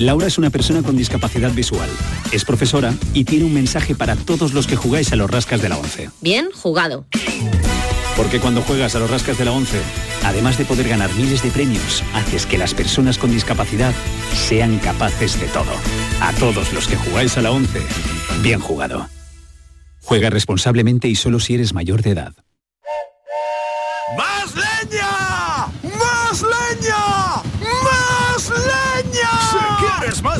Laura es una persona con discapacidad visual. Es profesora y tiene un mensaje para todos los que jugáis a los rascas de la 11. Bien jugado. Porque cuando juegas a los rascas de la 11, además de poder ganar miles de premios, haces que las personas con discapacidad sean capaces de todo. A todos los que jugáis a la 11, bien jugado. Juega responsablemente y solo si eres mayor de edad. ¡Más leña! ¡Más leña! ¡Más leña! Si quieres más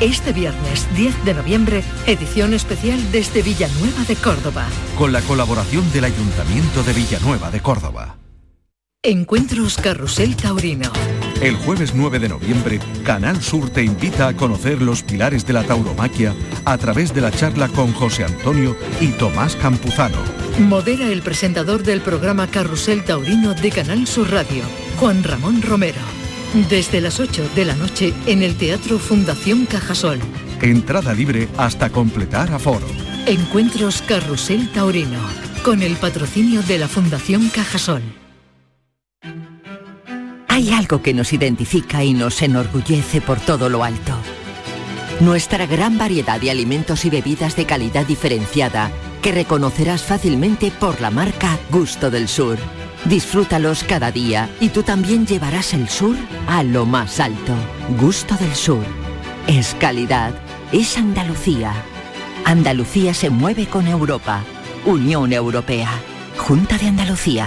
Este viernes 10 de noviembre, edición especial desde Villanueva de Córdoba. Con la colaboración del Ayuntamiento de Villanueva de Córdoba. Encuentros Carrusel Taurino. El jueves 9 de noviembre, Canal Sur te invita a conocer los pilares de la tauromaquia a través de la charla con José Antonio y Tomás Campuzano. Modera el presentador del programa Carrusel Taurino de Canal Sur Radio, Juan Ramón Romero. Desde las 8 de la noche en el Teatro Fundación Cajasol. Entrada libre hasta completar aforo. Encuentros Carrusel Taurino, con el patrocinio de la Fundación Cajasol. Hay algo que nos identifica y nos enorgullece por todo lo alto. Nuestra gran variedad de alimentos y bebidas de calidad diferenciada que reconocerás fácilmente por la marca Gusto del Sur. Disfrútalos cada día y tú también llevarás el sur a lo más alto. Gusto del Sur. Es calidad. Es Andalucía. Andalucía se mueve con Europa. Unión Europea. Junta de Andalucía.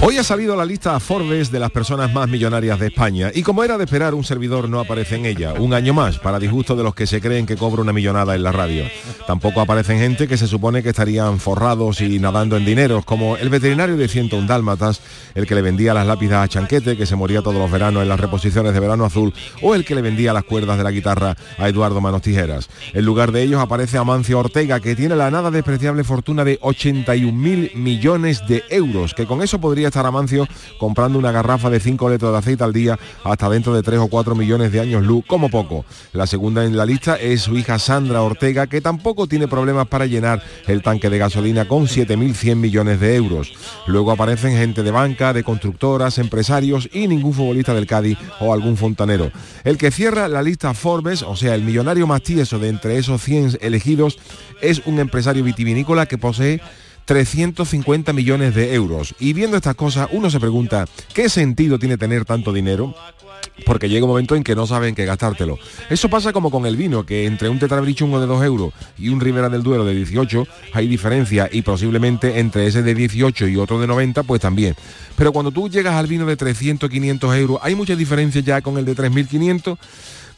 Hoy ha salido la lista Forbes de las personas más millonarias de España y como era de esperar, un servidor no aparece en ella. Un año más, para disgusto de los que se creen que cobra una millonada en la radio. Tampoco aparecen gente que se supone que estarían forrados y nadando en dineros, como el veterinario de 101 Dálmatas, el que le vendía las lápidas a Chanquete, que se moría todos los veranos en las reposiciones de Verano Azul, o el que le vendía las cuerdas de la guitarra a Eduardo Manos Tijeras. En lugar de ellos aparece Amancio Ortega, que tiene la nada despreciable fortuna de 81 mil millones de euros, que con eso podría estar Amancio comprando una garrafa de 5 litros de aceite al día hasta dentro de 3 o 4 millones de años luz, como poco. La segunda en la lista es su hija Sandra Ortega, que tampoco tiene problemas para llenar el tanque de gasolina con 7.100 millones de euros. Luego aparecen gente de banca, de constructoras, empresarios y ningún futbolista del Cádiz o algún fontanero. El que cierra la lista Forbes, o sea, el millonario más tieso de entre esos 100 elegidos, es un empresario vitivinícola que posee 350 millones de euros. Y viendo estas cosas, uno se pregunta, ¿qué sentido tiene tener tanto dinero? porque llega un momento en que no saben qué gastártelo. Eso pasa como con el vino, que entre un tetrabrichungo de 2 euros y un Ribera del Duero de 18 hay diferencia y posiblemente entre ese de 18 y otro de 90 pues también. Pero cuando tú llegas al vino de 300, 500 euros, hay mucha diferencia ya con el de 3.500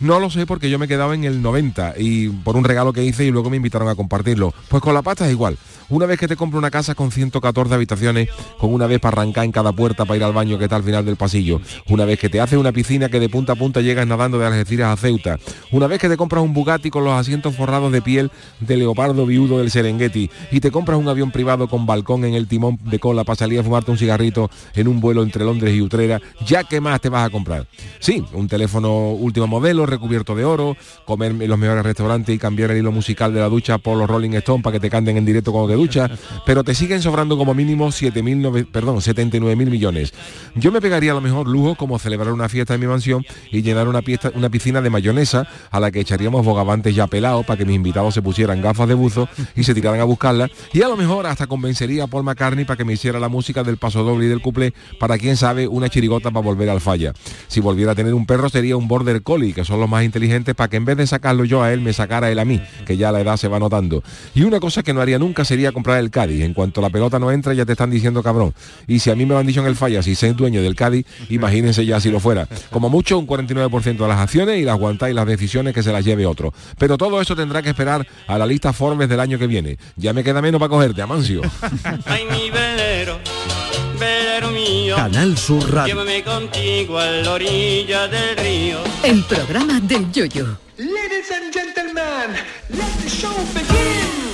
no lo sé porque yo me quedaba en el 90 y por un regalo que hice y luego me invitaron a compartirlo. Pues con la pasta es igual. Una vez que te compro una casa con 114 habitaciones, con una vez para arrancar en cada puerta para ir al baño que está al final del pasillo, una vez que te haces una piscina que de punta a punta llegas nadando de Algeciras a Ceuta, una vez que te compras un Bugatti con los asientos forrados de piel de leopardo viudo del Serengeti y te compras un avión privado con balcón en el timón de cola para salir a fumarte un cigarrito en un vuelo entre Londres y Utrera, ya que más te vas a comprar. Sí, un teléfono último modelo, recubierto de oro, comer en los mejores restaurantes y cambiar el hilo musical de la ducha por los Rolling Stones para que te canten en directo cuando te duchas, pero te siguen sobrando como mínimo 7.000, perdón, 79.000 millones. Yo me pegaría a lo mejor lujo como celebrar una fiesta en mi mansión y llenar una, una piscina de mayonesa a la que echaríamos bogavantes ya pelados para que mis invitados se pusieran gafas de buzo y se tiraran a buscarla y a lo mejor hasta convencería a Paul McCartney para que me hiciera la música del paso doble y del couple para quien sabe una chirigota para volver al falla. Si volviera a tener un perro sería un border collie, que son los más inteligentes para que en vez de sacarlo yo a él, me sacara él a mí, que ya la edad se va notando. Y una cosa que no haría nunca sería comprar el Cádiz. En cuanto la pelota no entra, ya te están diciendo cabrón. Y si a mí me lo han dicho en el falla, si soy dueño del Cádiz, imagínense ya si lo fuera. Como mucho, un 49% de las acciones y las aguantáis las decisiones que se las lleve otro. Pero todo eso tendrá que esperar a la lista Forbes del año que viene. Ya me queda menos para cogerte, Amancio. Canal Sur Radio. Llévame contigo a la orilla del río. El programa del yoyo. Ladies and gentlemen, let the show begin.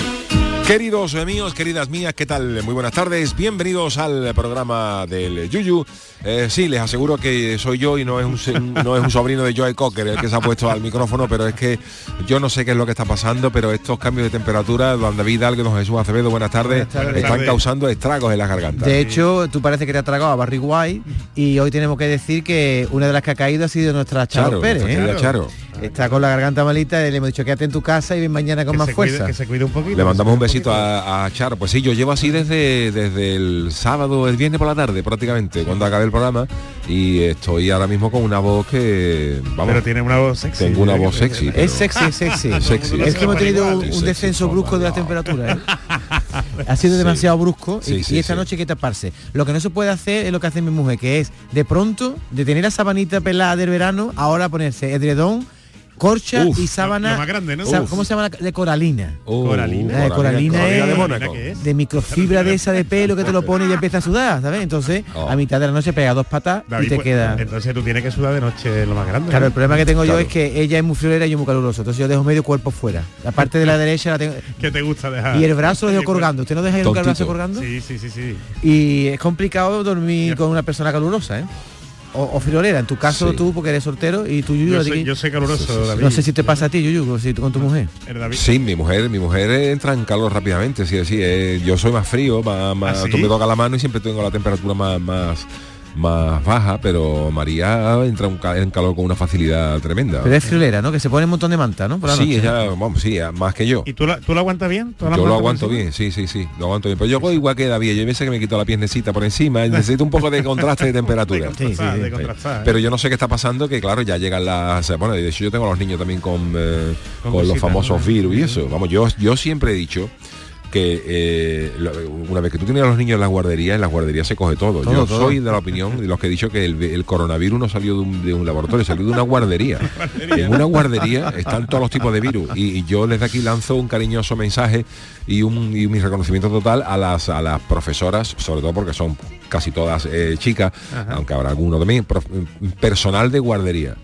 Queridos míos, queridas mías, ¿qué tal? Muy buenas tardes, bienvenidos al programa del Yuyu. Eh, sí, les aseguro que soy yo y no es, un, no es un sobrino de Joe Cocker el que se ha puesto al micrófono, pero es que yo no sé qué es lo que está pasando, pero estos cambios de temperatura, don David Algue, don Jesús Acevedo, buenas tardes, están causando estragos en la garganta. De hecho, tú parece que te ha tragado a Barry White y hoy tenemos que decir que una de las que ha caído ha sido nuestra Charo, Pérez. ¿eh? Charo. Está con la garganta malita y le hemos dicho quédate en tu casa y ven mañana con más fuerza. que se cuide un poquito. Le mandamos un besito a, a, Charo. Pues sí, yo llevo así desde, desde el sábado, el viernes por la tarde prácticamente, cuando acabé el programa y estoy ahora mismo con una voz que vamos pero tiene una voz sexy tengo una voz sexy es sexy es sexy, sexy. es que hemos tenido un, descenso brusco de la temperatura ¿eh? ha sido demasiado brusco y, y, esta noche hay que taparse. Lo que no se puede hacer es lo que hace mi mujer que es de pronto de tener la sabanita pelada del verano ahora ponerse edredón corcha Uf, y sábana lo más grande, ¿no? ¿Cómo se llama? la- De coralina. coralina de coralina, coralina es de microfibra de esa de pelo que te lo pone y empieza a sudar, ¿sabes? Entonces, Oh. a mitad de la noche pega dos patas David, y te pues, queda. entonces tú tienes que sudar de noche lo más grande Claro, ¿no? el problema que tengo Claro. yo es que ella es muy friolera y yo muy caluroso. Entonces yo dejo medio cuerpo fuera. La parte de la derecha la tengo. que te gusta dejar Y el brazo lo dejo colgando. ¿Usted no deja nunca el brazo colgando? sí sí sí sí Y es complicado dormir con una persona calurosa, ¿eh? O, o friolera. En tu caso Sí. tú, porque eres soltero, y tú, Yuyu, yo soy, yo soy caluroso David no sé si te pasa a ti, Yuyu, si tú con tu mujer. Sí, mi mujer, mi mujer entra en calor rápidamente, sí, sí. eh, yo soy más frío, más, más- ¿Ah, sí? tú me toca la mano y siempre tengo la temperatura más, más, más baja, pero María entra un en calor con una facilidad tremenda. Pero es friolera, ¿no? Que se pone un montón de manta, ¿no? Por la sí, noche. ella, vamos, sí, más que yo. ¿Y tú, la, tú lo aguantas bien? ¿Tú la Yo lo aguanto bien, sí, sí, sí, lo aguanto bien. Pero yo hago igual que David, yo hay veces que me quito la piernecita por encima, necesito un poco de contraste de temperatura. De Sí, sí, de sí. contrastar, ¿eh? Pero yo no sé qué está pasando, que claro, ya llegan las... Bueno, de hecho yo tengo a los niños también con, eh, Con con, los famosos ¿no? virus y eso. Vamos, yo, yo siempre he dicho que eh, lo- una vez que tú tienes a los niños en las guarderías, en las guarderías se coge todo. Todo, yo todo. soy de la opinión de los que he dicho que el, el coronavirus no salió de un, de un laboratorio, salió de una guardería. en una guardería están todos los tipos de virus. Y, y yo desde aquí lanzo un cariñoso mensaje y un, y mi reconocimiento total a las, a las profesoras, sobre todo porque son casi todas eh, chicas, aunque habrá alguno también, personal de guardería.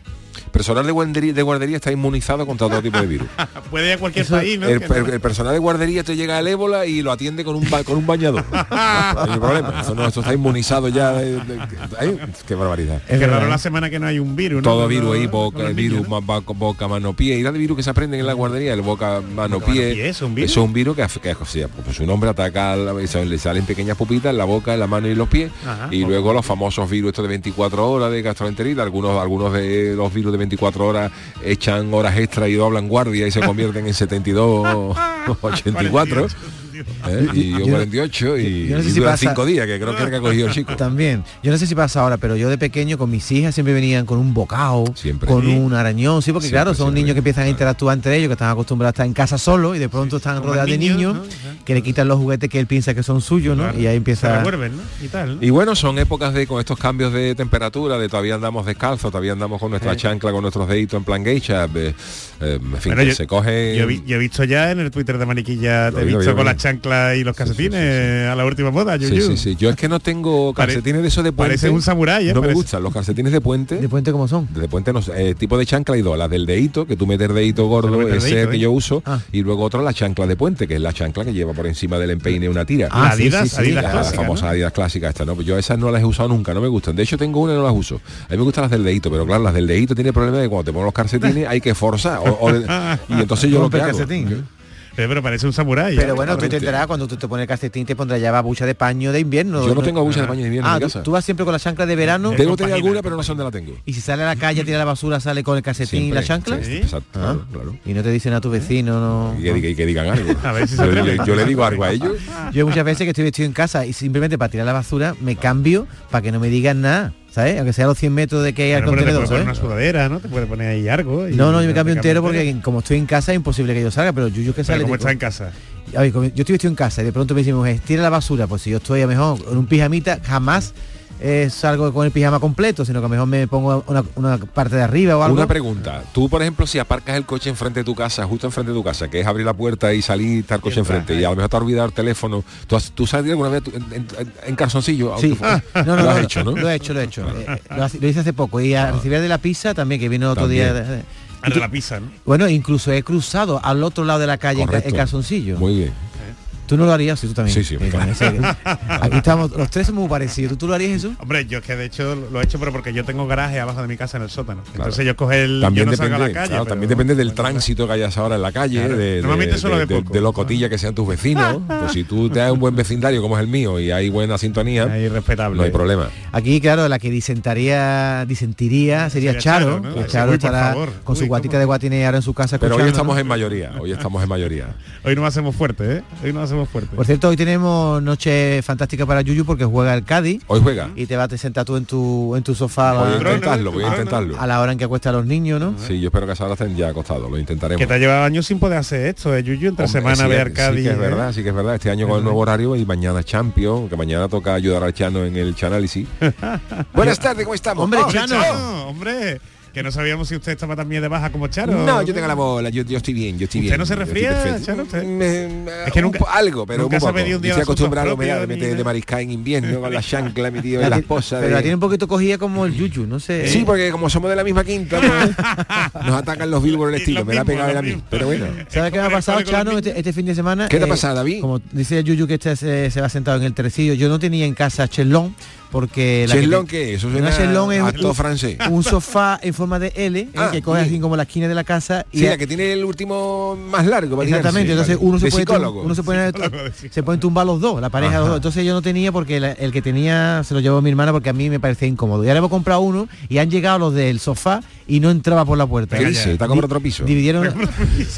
Personal de guardería, de guardería está inmunizado contra todo tipo de virus. Puede ir a cualquier Eso- país, ¿no? El, Que no- el- el personal de guardería te llega el ébola y lo atiende con un ba- con un bañador. No hay problema. Eso, no, esto está inmunizado ya. de- de- ay, qué barbaridad. Es Qué raro la semana que no hay un virus, ¿no? Todo virus ahí, boca, virus, ¿no? ba- boca, mano, pie. Y de virus que se aprenden en la guardería, el boca, mano, pie. ¿es un virus? Es un virus que, que o sea, pues su nombre ataca, la- le salen pequeñas pupitas en la boca, en la mano y en los pies. Ajá. y luego los famosos virus estos de 24 horas de gastroenteritis. Algunos, algunos de los virus de 24 horas echan horas extra y doblan guardia y se convierten en 72 84. ¿eh? Y yo Yo no- 48 y, yo no sé y si dura pasa- cinco días, que creo que era que ha cogido el chico. También. Yo no sé si pasa ahora, pero yo de pequeño con mis hijas siempre venían con un bocado, con Sí. un arañón, sí, porque Siempre, claro, son niños que empiezan a interactuar entre ellos, que están acostumbrados a estar en casa solos y de pronto están rodeados de niños, que le quitan los juguetes que él piensa que son suyos, ¿no? Y ahí Se empieza... revuelven, ¿no? Y tal, ¿no? Y bueno, son épocas de con estos cambios de temperatura, de todavía andamos descalzos, todavía andamos con nuestra chancla, con nuestros deditos en plan geisha, eh, eh, en fin, Bueno, que yo- se coge. Yo, vi- yo he visto ya en el Twitter de Maniquilla, te he visto con vi. las y los calcetines a la última moda, Sí, Yuyu. sí, sí. Yo es que no tengo Pare- calcetines de esos de puente. parece un samurái, ¿eh? No me gustan los calcetines de puente. ¿De puente cómo son? De puente no sé, eh, tipo de chancla y dos, las del dedito, que tú metes el dedito gordo, ese que ¿eh? yo uso, Ah. y luego otro la chancla de puente, que es la chancla que lleva por encima del empeine una tira. Ah, sí, Adidas, sí, sí. Adidas la clásica, famosa ¿no? Adidas clásica esta, ¿no? Yo esas no las he usado nunca, no me gustan. De hecho tengo una y no las uso. A mí me gustan las del dedito, pero claro, las del dedito tiene problema de cuando te pones los calcetines hay que forzar. o- o de- y entonces yo lo que hago. Eh, pero parece un samurái. Pero ¿eh? bueno, tú te totalmente. enterarás cuando tú te pones el calcetín te pondrás ya babucha de paño de invierno. Yo no tengo buchas de paño de invierno Ah, en mi tú, casa. tú vas siempre con la chancla de verano Tengo con tener alguna, pero no sé dónde la tengo. y si sale a la calle a tirar la basura sale con el calcetín y la chancla. sí, Sí. exacto, Ah. claro. Y no te dicen a tu vecino, no. Y que, diga- y que digan algo. A ver si se yo, le- yo le digo algo a ellos. Yo muchas veces que estoy vestido en casa y simplemente para tirar la basura me cambio para que no me digan nada, ¿sabes? Aunque sea a los 100 metros de que hay al Bueno, pero te contenedor, una sudadera, ¿no? Te puede poner ahí algo. y- No, no, yo me cambio entero entero. porque como estoy en casa es imposible que yo salga, pero Yuyu que Pero sale. como está en casa. A ver, yo estoy vestido en casa y de pronto me dice mi mujer, tira la basura, pues si yo estoy a lo mejor en un pijamita, jamás eh, salgo con el pijama completo, sino que a lo mejor me pongo una, una parte de arriba o algo. Una pregunta. Tú, por ejemplo, si aparcas el coche enfrente de tu casa, justo enfrente de tu casa, que es abrir la puerta y salir, está el coche enfrente, y a lo mejor te has olvidado el teléfono, ¿tú, has, tú sales alguna vez en, en- en calzoncillo? Sí, Ah, no, no, lo has no, hecho, ¿no? Lo he hecho, lo he hecho. Eh, lo, hice hace poco. Y a recibir de la pizza también, que vino otro También. día. de- de- Ah, de la pizza, ¿no? Bueno, incluso he cruzado al otro lado de la calle Correcto. en calzoncillo. Muy bien. Tú no lo harías, sí, tú también. Sí, sí, también, sí. Aquí estamos, los tres somos muy parecidos. ¿Tú, tú lo harías eso? Hombre, yo es que de hecho lo he hecho pero porque yo tengo garaje abajo de mi casa en el sótano. Entonces yo coge el También yo no salgo depende, a la calle, claro, pero- también depende del tránsito que hayas ahora en la calle, Claro. de, de, Normalmente solo de- de de- poco. de lo cotilla que sean tus vecinos. pues si tú te das un buen vecindario como es el mío y hay buena sintonía, Ahí respetable. no hay problema. Aquí, claro, la que disentaría, disentiría sería Sería Charo. Charo, ¿no? que estará favor. con su Uy, guatita ¿cómo? de guatine ahora en su casa. Pero hoy estamos ¿no? en mayoría, hoy estamos en mayoría. Hoy nos hacemos fuertes, ¿eh? Hoy nos hacemos fuertes. Por cierto, hoy tenemos noche fantástica para Yuyu porque juega el Cádiz Hoy juega. y te vas a sentar tú en tu en tu sofá a Voy a la, intentarlo, voy a intentarlo. a la hora en que acuesta a los niños, ¿no? Sí, yo espero que a esa hora estén ya acostados, lo intentaremos. que te ha llevado años sin poder hacer esto, ¿eh? Yuyu, entre Hombre, semana sí, ver sí Cádiz. que es ¿eh? verdad, sí que es verdad. Este año con el nuevo horario y mañana Champions, que mañana toca ayudar al Chano en el Chanálisis. Buenas tardes, ¿cómo estamos? Hombre, Oh, Chano. Chano, hombre, que no sabíamos si usted estaba también de baja como Charo. No, yo tengo la bola, yo, yo estoy bien, yo estoy ¿Usted bien. no se perfecto. Chano, usted? Me- Es que un nunca- algo, pero nunca ha poco. un día estoy de acostumbrado a propios de, de mariscar en invierno con la chancla metido en La la esposa. pero de- la tiene un poquito cogida como el Yuyu, no sé. Sí, porque como somos de la misma quinta, pues, nos atacan los Bilbo el estilo. Lo Me la él a mí. Pero bueno. ¿Sabes qué me ha pasado, niños. este, este fin de semana? ¿Qué te ha pasado, David? Como dice Yuyu que este se, se va sentado en el tresillo, yo no tenía en casa chelón porque... la que ¿Chelón te- qué es? Eso Una es un, francés. un sofá en forma de L, eh, Ah, que coge así como la esquina de la casa y Sí, la que tiene el último más largo. para Exactamente, tirarse, entonces vale. uno se, De puede, uno se, pone, Psicólogo de psicólogo. se pueden tumbar los dos, la pareja los dos. Entonces yo no tenía porque la- el que tenía se lo llevó mi hermana porque a mí me parecía incómodo. Y ahora hemos comprado uno y han llegado los del sofá y no entraba por la puerta. ¿Qué dice? ¿Está comprando otro piso? Dividieron.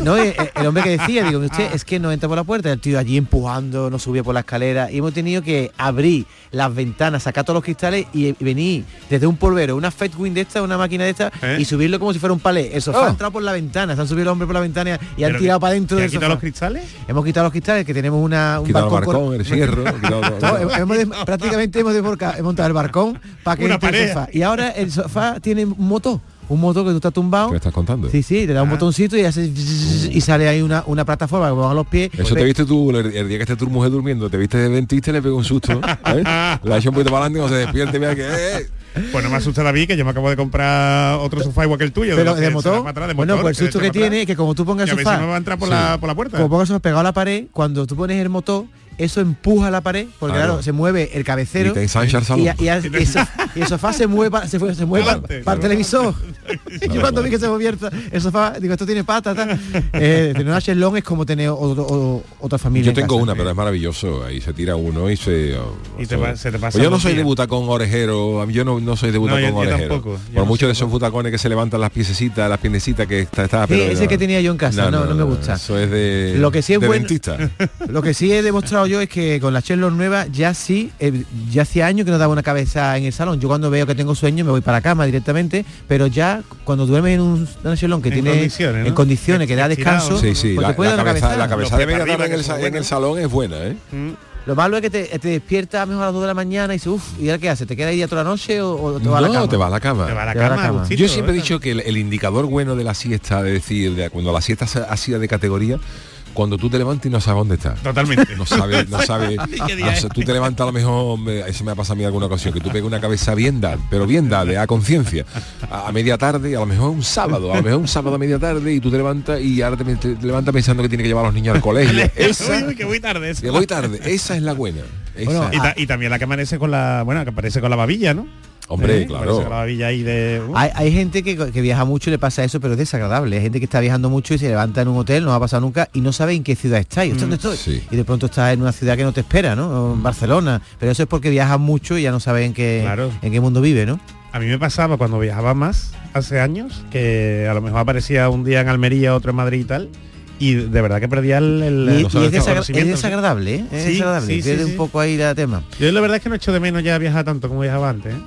no, eh, eh, el hombre que decía, digo, usted es que no entra por la puerta. El tío allí empujando, no subía por la escalera. Y hemos tenido que abrir las ventanas, sacar todos los cristales y, y venir desde un polvero, una Fetwin de esta, una máquina de esta, ¿Eh? y subirlo como si fuera un palé. El sofá Oh. ha entrado por la ventana, se han subido el hombre por la ventana y han tirado que- para adentro ¿que del sofá. los cristales? Hemos quitado los cristales, que tenemos una, un Quitado balcón. balcón, el cierro. Hemos- prácticamente hemos hemos montado el balcón para que Una entre el sofá. Y ahora el sofá tiene un motor. Un motor que tú estás tumbado. ¿Qué me estás contando? Sí, sí, te da un botoncito y hace y sale ahí una, una plataforma que pongan los pies. Eso te viste tú el, el día que esté tu mujer durmiendo, te viste de dentista y le pegó un susto. ¿eh? La ha hecho un poquito para adelante y cuando se despierte, mira que. eh, Pues no me asusta David, que yo me acabo de comprar otro sofá igual que el tuyo. Pero de se motor. atrás, de bueno, motor, pues el susto que tiene es que como tú pongas el a sofá. si me va a entrar por, Sí. la, por la puerta. Como pongas el sofá pegado a la pared, cuando tú pones el motor, eso empuja la pared, porque claro, se mueve el cabecero. Y te ensancha el salón. Y, y- y- y eso- el sofá se mueve, para- se, fue- se mueve para, Adelante. para el televisor. Yo cuando vi que se movía el, el sofá, digo, esto tiene patas. tal. Eh, tener una Shenlong es como tener otro- o- otra familia. Yo en tengo casa. una, pero es maravilloso. Ahí se tira uno y se... Y te pa- se te pasa Pues yo no soy de butacón orejero. Yo no, no soy de No, yo- butacón yo orejero. tampoco. Yo Por no muchos de esos butacones que se levantan las piececitas, las piernecitas que está, está Sí, ese que tenía yo en casa, no, no me gusta. Eso es de, Lo que sí es de bueno- dentista. Lo que sí he demostrado yo es que con la Shenlong nueva ya sí, eh, ya hacía años que no daba una cabeza en el salón. Yo cuando veo que tengo sueño me voy para la cama directamente, pero ya cuando duermes en un, una Shenlong que En tiene condiciones, ¿no? en condiciones que da descanso, Sí, sí, pues la, te puede la dar una cabeza, la de media tarde en el, en salón es buena, ¿eh? Lo malo es que te, te despiertas mejor a las 2 de la mañana y dices, uff, ¿y ahora qué hace? ¿Te quedas ahí a toda la noche o, o te vas a la No, cama? te vas a la cama. Te va a la Te va a la cama, Yo siempre he dicho que el, el indicador bueno de la siesta, es decir, de cuando la siesta ha sido de categoría, cuando tú te levantas y no sabes dónde estás. Totalmente. No sabes, no sabes. Tú te levantas a lo mejor, me- eso me ha pasado a mí alguna ocasión, que tú pegas una cabeza bien dada, pero bien dada, de a conciencia, a, a media tarde, a lo mejor un sábado, a lo mejor un sábado a media tarde y tú te levantas y ahora te, te- te levantas pensando que tiene que llevar a los niños al colegio. Esa, Uy, uy, que voy tarde. eso. que voy tarde, esa es la buena. Esa. Bueno, Y, ta- y también la que amanece con la, bueno, que aparece con la babilla, ¿no? Hombre, ¿Eh? claro. De. uh, Hay, hay gente que, que viaja mucho y le pasa eso, pero es desagradable. Hay gente que está viajando mucho y se levanta en un hotel, no va a pasar nunca, y no sabe en qué ciudad está. Y Mm, ¿dónde estoy? sí. Y de pronto está en una ciudad que no te espera, ¿no? O en Barcelona. Pero eso es porque viajan mucho y ya no saben en qué, Claro. en qué mundo vive, ¿no? A mí me pasaba cuando viajaba más hace años, que a lo mejor aparecía un día en Almería, otro en Madrid y tal, y de verdad que perdía el, el- Y, el y es, desagra- es desagradable, ¿eh? Es Sí, desagradable. sí, sí, Pierde sí. un poco ahí la tema. Yo la verdad es que no echo de menos ya viajar tanto como viajaba antes. ¿eh?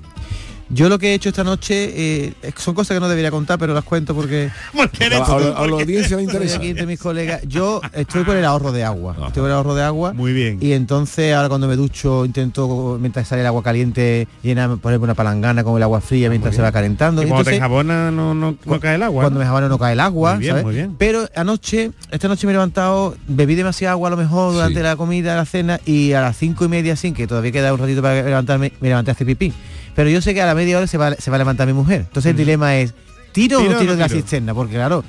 Yo lo que he hecho esta noche eh, son cosas que no debería contar, pero las cuento porque Porque A a a la audiencia le interesa. aquí entre mis colegas. Yo estoy por el ahorro de agua. Ajá. Estoy por el ahorro de agua. Muy bien. Y entonces ahora cuando me ducho intento mientras sale el agua caliente llena ponerme una palangana con el agua fría mientras se va calentando. Y Y cuando te entonces, enjabonas no, no, no cae el agua. cuando ¿no? me jabano no cae el agua, Muy bien, ¿sabes? muy bien. Pero anoche, esta noche me he levantado, bebí demasiada agua a lo mejor durante Sí. la comida, la cena, y a las cinco y media, sin que todavía queda un ratito para levantarme, me levanté a hacer pipí. Pero yo sé que a la media hora se va, se va a levantar mi mujer. Entonces el dilema es, ¿tiro, ¿Tiro o no tiro de la cisterna? Porque claro,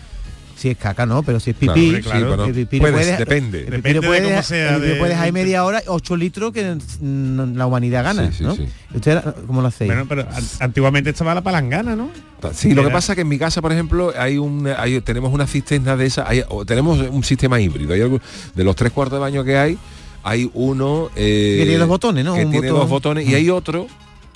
si es caca, no, pero si es pipí, claro, claro. pero el pipí puedes, puede- depende. el lo de cómo sea el pipí de- puede dejar ahí media hora, 8 litros que mm, la humanidad gana, Sí, sí, ¿no? sí. ¿Usted cómo lo hacéis? Bueno, pero an- antiguamente estaba la palangana, ¿no? Sí, lo que pasa es que en mi casa, por ejemplo, hay un, hay- tenemos una cisterna de esa, hay- o tenemos un sistema híbrido. Hay algo, de los tres cuartos de baño que hay, hay uno eh, Que tiene dos botones, ¿no? Que Un tiene botón. dos botones y hay otro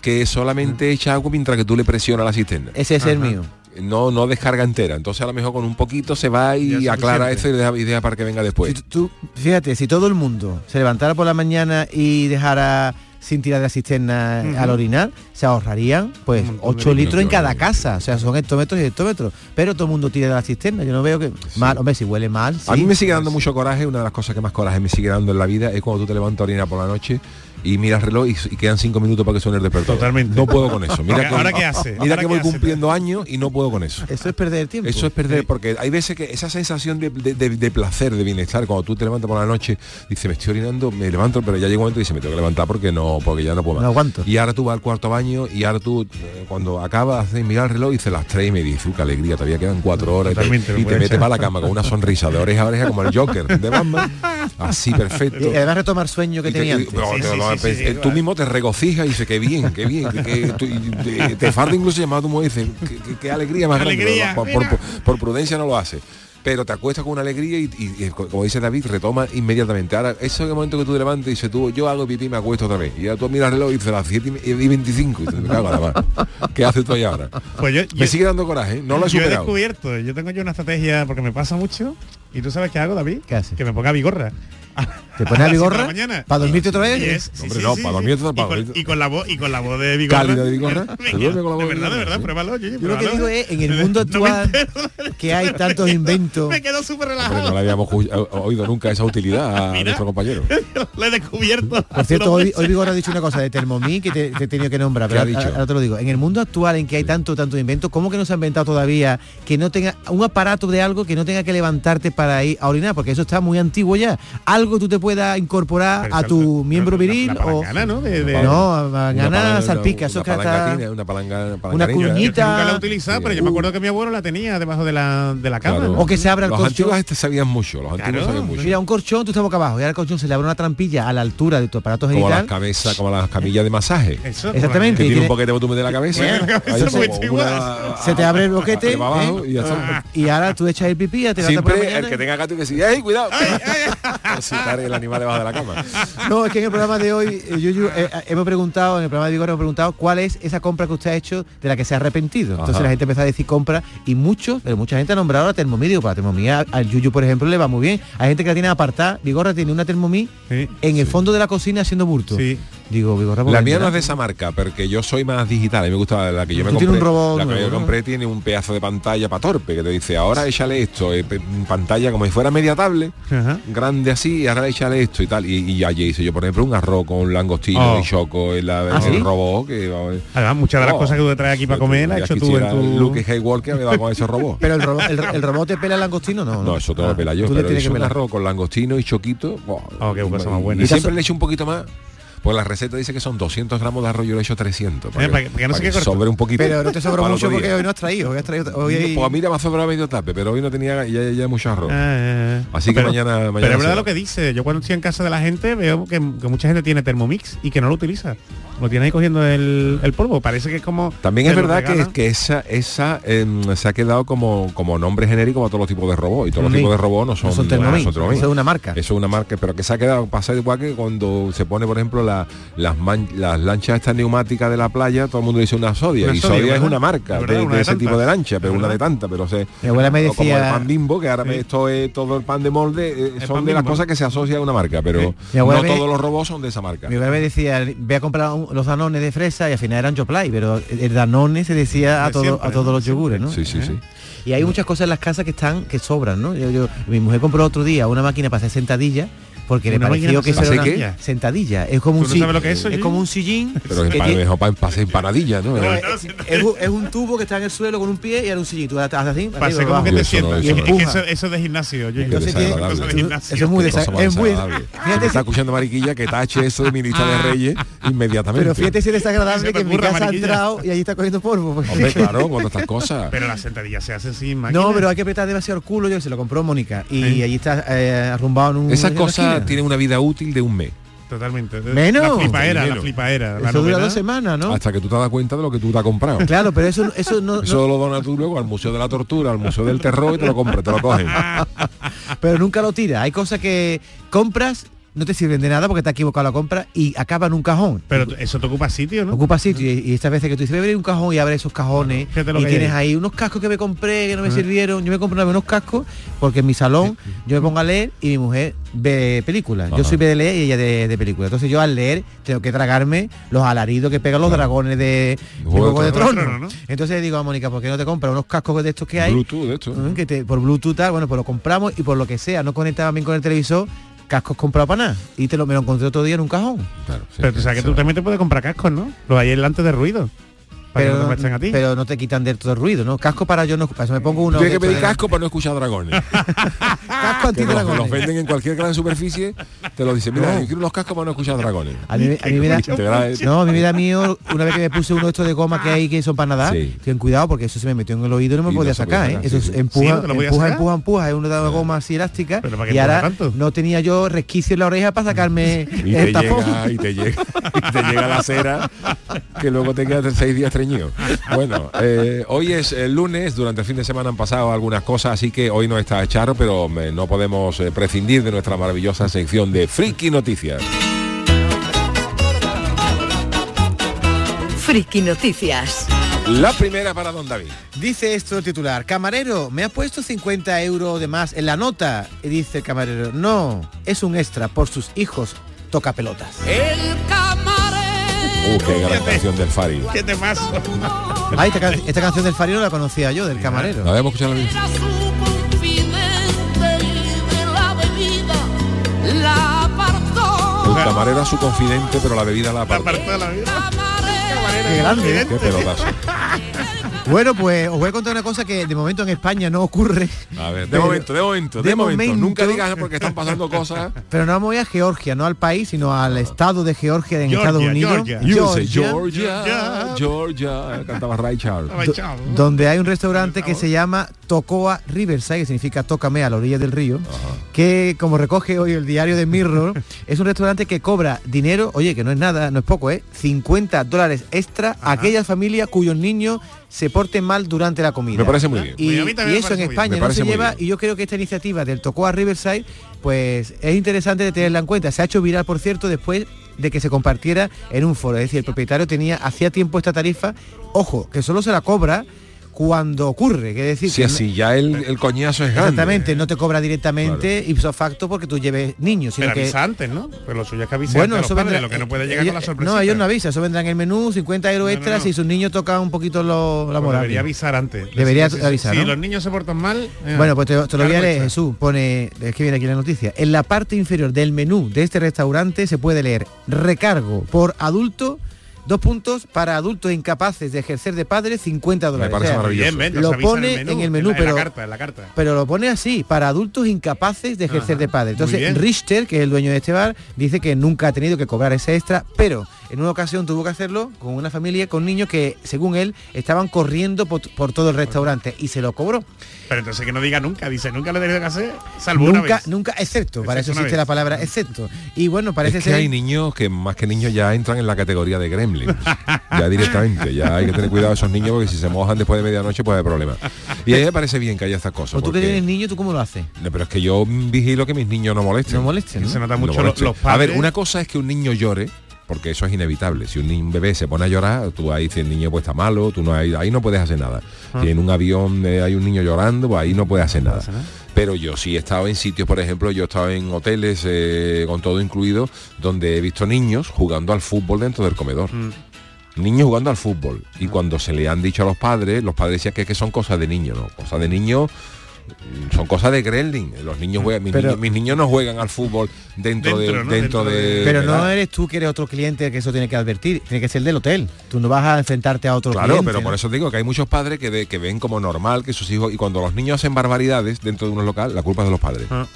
que solamente echa agua mientras que tú le presionas la cisterna. Ese es el mío. No, no descarga entera. Entonces a lo mejor con un poquito se va y aclara eso y deja, y deja para que venga después. Si tú, fíjate, si todo el mundo se levantara por la mañana y dejara sin tirar de la cisterna al orinar, se ahorrarían pues Un montón de 8 litros en cada casa. O sea, son hectómetros y hectómetros. Pero todo el mundo tira de la cisterna. Yo no veo que... Mal, hombre, si huele mal. A mí me sigue dando mucho coraje, una de las cosas que más coraje me sigue dando en la vida es cuando tú te levantas a orinar por la noche y miras el reloj y, y quedan cinco minutos para que suene el despertador. Totalmente. No puedo con eso. Mira Ahora- que, ¿ahora qué hace? Mira ¿Ahora que qué voy hace? cumpliendo años y no puedo con eso. Eso es perder tiempo. Eso es perder, porque hay veces que esa sensación de, de- de- de placer, de bienestar, cuando tú te levantas por la noche, dices, me estoy orinando, me levanto, pero ya llega un momento y dice, me tengo que levantar porque no, porque ya no puedo más. No aguanto. Y ahora tú vas al cuarto baño y ahora tú, eh, cuando acabas de mirar el reloj, dice las tres y me dice, "Uh, qué alegría, todavía quedan cuatro horas. Y te, Totalmente, lo y te puedes metes para la cama con una sonrisa de oreja a oreja como el Joker de Batman. Así, perfecto. Y además retomar sueño que tenía Sí, te- pues, sí, eh, tú mismo te regocijas y dices qué bien, qué bien, que, tú- y te, te falta incluso mujer y dices, qué, alegría más grande. por, prudencia no lo hace. Pero te acuestas con una alegría y, y- y, como dice David, retoma inmediatamente. Ahora, ese es el momento que tú te levantas y dices tú, yo hago pipí y me acuesto otra vez. Y ya tú miras el reloj y dices las 7 y y 25. Y me cago. ¿Qué haces tú ahí ahora? Pues yo, Me yo- sigue dando coraje, ¿eh? no lo he yo he superado. descubierto, yo tengo yo una estrategia porque me pasa mucho. ¿Y tú sabes qué hago, David? ¿Qué haces? Que me ponga bigorra. ¿Te pones a mañana. ¿Para dormirte otra vez? Sí, Hombre, sí, no, sí, para sí. dormir, para y, con, dormir. y con la voz y con la voz de bigorra. Cálida de bigorra. Venga, ¿Se duerme con la voz de de verdad, de verdad, pruébalo. Yo, Yo lo que digo es, en el mundo actual, que hay tantos inventos. Me quedo súper Hombre, relajado. no le habíamos o- oído nunca esa utilidad a Mira. nuestro compañero. Lo he descubierto. Por cierto, hoy, hoy Vigor ha dicho una cosa de Thermomix que te, te he tenido que nombrar, ¿Qué pero ha dicho? ahora ahora te lo digo. En el mundo actual en que hay tanto, tanto invento, ¿cómo que no se ha inventado todavía que no tenga un aparato de algo que no tenga que levantarte para ir a orinar? Porque eso está muy antiguo ya. Algo algo tú te puedas incorporar a tu miembro viril o palangana, ¿no? De- no palangana salpica eso una que hasta- palangatina, una cuñita Nunca la he utilizado, pero yo me acuerdo que mi abuelo la tenía debajo de la, de la cama. Claro. ¿no? o que se abra el Los colchón antiguos este sabían mucho, los antiguos Claro. sabían mucho. mira un colchón tú estás boca abajo y ahora el colchón se le abre una trampilla a la altura de tu aparato como las genital cabezas, como las camillas de masaje. Eso, Exactamente. Que y tiene un tiene- poquete de la cabeza. Se- una- se te abre el boquete ¿eh? y ahora tú echas el pipí te Siempre el que tenga gato que decir, ¡ay, cuidado! El animal debajo de la cama. No, es que en el programa de hoy, eh, Yuyu, eh, eh, hemos preguntado, en el programa de Vigor hemos preguntado cuál es esa compra que usted ha hecho de la que se ha arrepentido. Entonces Ajá. la gente empezó a decir compra y muchos, pero mucha gente ha nombrado la Thermomix. Digo, para a- al Yuyu, por ejemplo, le va muy bien. Hay gente que la tiene apartada. Vigorra tiene una Thermomix Sí. en el fondo de la cocina haciendo bulto. Sí. Digo, La mía no es de esa marca, porque yo soy más digital. A mí me gusta la que yo me compré. tienes un robot la que yo ¿no? compré tiene un pedazo de pantalla para torpe que te dice, ahora échale esto, eh, pantalla como si fuera media tablet, Ajá. grande así, y ahora échale esto y tal. Y, y allí hice yo, por ejemplo, un arroz con langostino Oh. y choco en la ¿Ah, el sí? robot que vamos, Además, muchas de las Oh. cosas que tú te traes aquí para comer Ya hecho tú en quisiera tu... Luke Skywalker me da con ese robot. Pero el, robot, el, el robot te pela el langostino, no. No, eso todo lo Ah, pela yo, Tú le tienes que pelar. arroz con langostino y choquito. Oh, qué cosa más y- buena. Y ¿Y te siempre le echo un poquito más. Pues la receta dice que son 200 gramos de arroz, yo le echo 300. Eh, para que- para que no se quede corto. sobre un poquito. Pero no te sobró para mucho porque hoy no has traído. Hoy has traído hoy hay- Pues mira, me ha sobrado medio tape, pero hoy no tenía ya, ya mucho arroz. Ah, Así que pero- mañana- mañana Pero es verdad lo que dice. Yo cuando estoy en casa de la gente veo que, que mucha gente tiene Thermomix y que no lo utiliza. Lo tiene ahí cogiendo el, el polvo. Parece que es como... También es verdad que, que esa, esa em, se ha quedado como, como nombre genérico a todos los tipos de robots. Y todos los tipos de robots no son, No son no son Thermomix. eso es una marca. Eso es una marca, pero que se ha quedado pasa igual que cuando se pone, por ejemplo, la- las, man- las lanchas estas neumáticas de la playa, todo el mundo dice una Sodia. Una y Sodia, Sodia es una marca de, verdad, de una de ese tantas. tipo de lancha, pero una de tantas, pero. Mi abuela me o Como decía- el pan bimbo, que ahora Sí. esto es todo el pan de molde, eh, son de las Bimbo. cosas que se asocia a una marca, pero no me- todos los robots son de esa marca. Mi abuela me decía, voy a comprar un- los danones de fresa y al final eran Joplay, pero el danone se decía a, todo- siempre, a todos ¿no? los yogures, ¿no? Sí, sí, sí. Y hay muchas cosas en las casas que están, que sobran, ¿no? Yo, yo- mi mujer compró otro día una máquina para hacer sentadillas porque le Una pareció que eso era una qué? sentadilla. Es como un ¿Tú no si- sabes lo que es como un sillín. Pero que es tiene- para, para, para empanadillas, ¿no? no, Eh, es, es un, es un tubo que está en el suelo con un pie y ahora un sillín. Tú haces así, arriba, como que te sientas. eso que de gimnasio. Entonces. Eso es de gimnasio. eso es muy desagradable. fíjate está escuchando Mariquilla que tache eso de mi lista de reyes inmediatamente. pero fíjate si es desagradable que en mi casa ha entrado y allí está cogiendo polvo. porque- Hombre, claro, cuando estas cosas. Pero la sentadilla se hace sin máquina. No, pero hay que apretar demasiado el culo, yo se lo compró Mónica y Sí. allí está eh, arrumbado en un Esas en cosas tienen una vida útil de un mes. Totalmente. Menos. La flipaera, la flipaera. La Eso dura dos semanas, ¿no? Hasta que tú te das cuenta de lo que tú te has comprado. Claro, pero eso, eso no, Eso lo donas tú luego al Museo de la Tortura, al Museo del Terror y te lo compras, te lo cogen. pero nunca lo tira. Hay cosas que compras, no te sirven de nada porque te has equivocado la compra y acaba en un cajón. Pero eso te ocupa sitio, ¿no? Ocupa sitio y, y estas veces que tú dices, voy a abrir un cajón y abres esos cajones y tienes hay. ahí unos cascos que me compré que no me sirvieron. Yo me compré unos cascos porque en mi salón yo me pongo a leer y mi mujer ve películas. Yo soy de leer y ella de, de películas. Entonces yo al leer tengo que tragarme los alaridos que pegan los dragones de, Juego de Juego de Tronos. Tronos. ¿no? Entonces digo a Mónica, ¿por qué no te compras unos cascos de estos que hay? Bluetooth, de. Mm, que te- por Bluetooth tal, bueno, pues lo compramos y por lo que sea, no conectaba bien con el televisor, cascos comprados para nada. Y te lo, me lo encontré otro día en un cajón. Claro, sí, Pero tú sabes que tú también te puedes comprar cascos, ¿no? Los hay delante de ruido. Para que no te Pero, molesten a ti. pero no te quitan de todo el ruido, ¿no? Casco para yo no, eso me pongo uno. Tienes que pedir de- casco para no escuchar dragones. Casco los, antidragones. los venden en cualquier gran superficie, te lo dicen, mira, yo quiero unos cascos para no escuchar dragones. A mí, a mí me da, no, a mí me da miedo una vez que me puse uno de estos de goma que hay que son para nadar. Sí. Ten cuidado porque eso se me metió en el oído y no me Y no podía sacar, ¿eh? sacar, Eso sí, es sí. empuja, no empuja, empuja, empuja, es una de goma así elástica. Pero ¿para qué Y ahora tanto? no tenía yo resquicio en la oreja para sacarme y el te tapón. llega y te llega y te llega la cera que luego te quedas seis días bueno eh, hoy es el lunes durante el fin de semana han pasado algunas cosas así que hoy no está Charo pero me- no podemos eh, prescindir de nuestra maravillosa sección de friki noticias Friki Noticias. la primera para don David Dice esto el titular, camarero, me ha puesto 50 euros de más en la nota. Y dice el camarero, no, es un extra por sus hijos toca pelotas. Uh, qué gran canción del Fari ¿Qué te pasa? Ah, esta, can- esta canción del Farino la conocía yo, del camarero. la debemos escuchar la misma el camarero a su confidente pero la bebida la La apartó parte de la vida. Qué grande, ¿eh? qué pelotazo Bueno, pues os voy a contar una cosa que de momento en España no ocurre. A ver, de Pero- momento, de momento, de, de momento. momento- Nunca digas porque están pasando cosas. Pero no vamos a Georgia, no al país, sino al estado de Georgia en Georgia, Estados Unidos. Georgia. USA, Georgia, Georgia, Georgia, cantaba Ray Charles. donde hay un restaurante que se llama Tocoa Riverside, que significa Tócame a la orilla del río, que como recoge hoy el diario de Mirror, es un restaurante que cobra dinero, oye, que no es nada, no es poco, ¿eh? 50 dólares extra a aquellas familias cuyos niños se porten mal durante la comida. Me parece muy bien. Y, a eso en España no se lleva bien. y yo creo que esta iniciativa del Tocoa Riverside pues es interesante de tenerla en cuenta. Se ha hecho viral, por cierto, después de que se compartiera en un foro. Es decir, el propietario tenía hacía tiempo esta tarifa, ojo, que solo se la cobra cuando ocurre, que es decir, Si así ya el, el coñazo es grande. exactamente, no te cobra directamente ipso facto porque tú lleves niños, sino Pero que avisa antes, ¿no? Pero lo suyo es que avise bueno, eso los padres, vendrá, lo que no puede llegar ellos- con la sorpresa. No, ellos no avisan, eso vendrá en el menú, 50 euros No, extras no. si sus niños tocan un poquito lo, la moral. debería avisar antes. Debería Si- avisar, Si ¿no? los niños se portan mal. eh, Bueno, pues te, te lo voy a leer. Jesús. Pone, es que viene aquí la noticia. En la parte inferior del menú de este restaurante se puede leer recargo por adulto, dos puntos, para adultos incapaces de ejercer de padre, 50 Me dólares. parece O sea, maravilloso. Bien, ven, nos Lo pone en el menú, en la- pero- En la carta, en la carta. Pero lo pone así, para adultos incapaces de ejercer Ajá, de padre. muy Entonces. Richter, que es el dueño de este bar, dice que nunca ha tenido que cobrar ese extra, pero en una ocasión tuvo que hacerlo con una familia, con niños que, según él, estaban corriendo por, por todo el restaurante y se lo cobró. Pero entonces que no diga nunca, dice, nunca lo debe que hacer, salvo una Nunca, vez. nunca, excepto, para eso existe vez. la palabra excepto. Y bueno, parece es que ser... hay niños que más que niños ya entran en la categoría de gremlins. ya directamente. Ya hay que tener cuidado a esos niños porque si se mojan después de medianoche pues hay problema. Y a mí me parece bien que haya estas cosas. O tú que tienes niño, ¿tú cómo lo haces? No, pero es que yo vigilo que mis niños no molesten. No molesten, ¿no? Se nota No mucho los A padres. ver, una cosa es que un niño llore, porque eso es inevitable. Si un, bebé se pone a llorar, tú ahí si el niño pues está malo, tú no hay, ahí no puedes hacer nada. Ah. Si en un avión eh, hay un niño llorando, pues ahí no puedes hacer nada. Pero yo sí he estado en sitios, por ejemplo, yo he estado en hoteles eh, con todo incluido, donde he visto niños jugando al fútbol dentro del comedor. Mm. Niños jugando al fútbol. Y cuando se le han dicho a los padres, los padres decían que, que son cosas de niños, ¿no? Cosas de niños son cosas de Gremlin. Los niños juegan, mis, Pero- niños, mis niños no juegan al fútbol dentro, Dentro, de ¿no? dentro, Dentro de, de- Pero de no eres tú que eres otro cliente que eso tiene que advertir, tiene que ser del hotel. Tú no vas a enfrentarte a otro Claro, cliente. pero ¿no? por eso digo que hay muchos padres que, ve- que ven como normal que sus hijos y cuando los niños hacen barbaridades dentro de un local, la culpa es de los padres. Ah.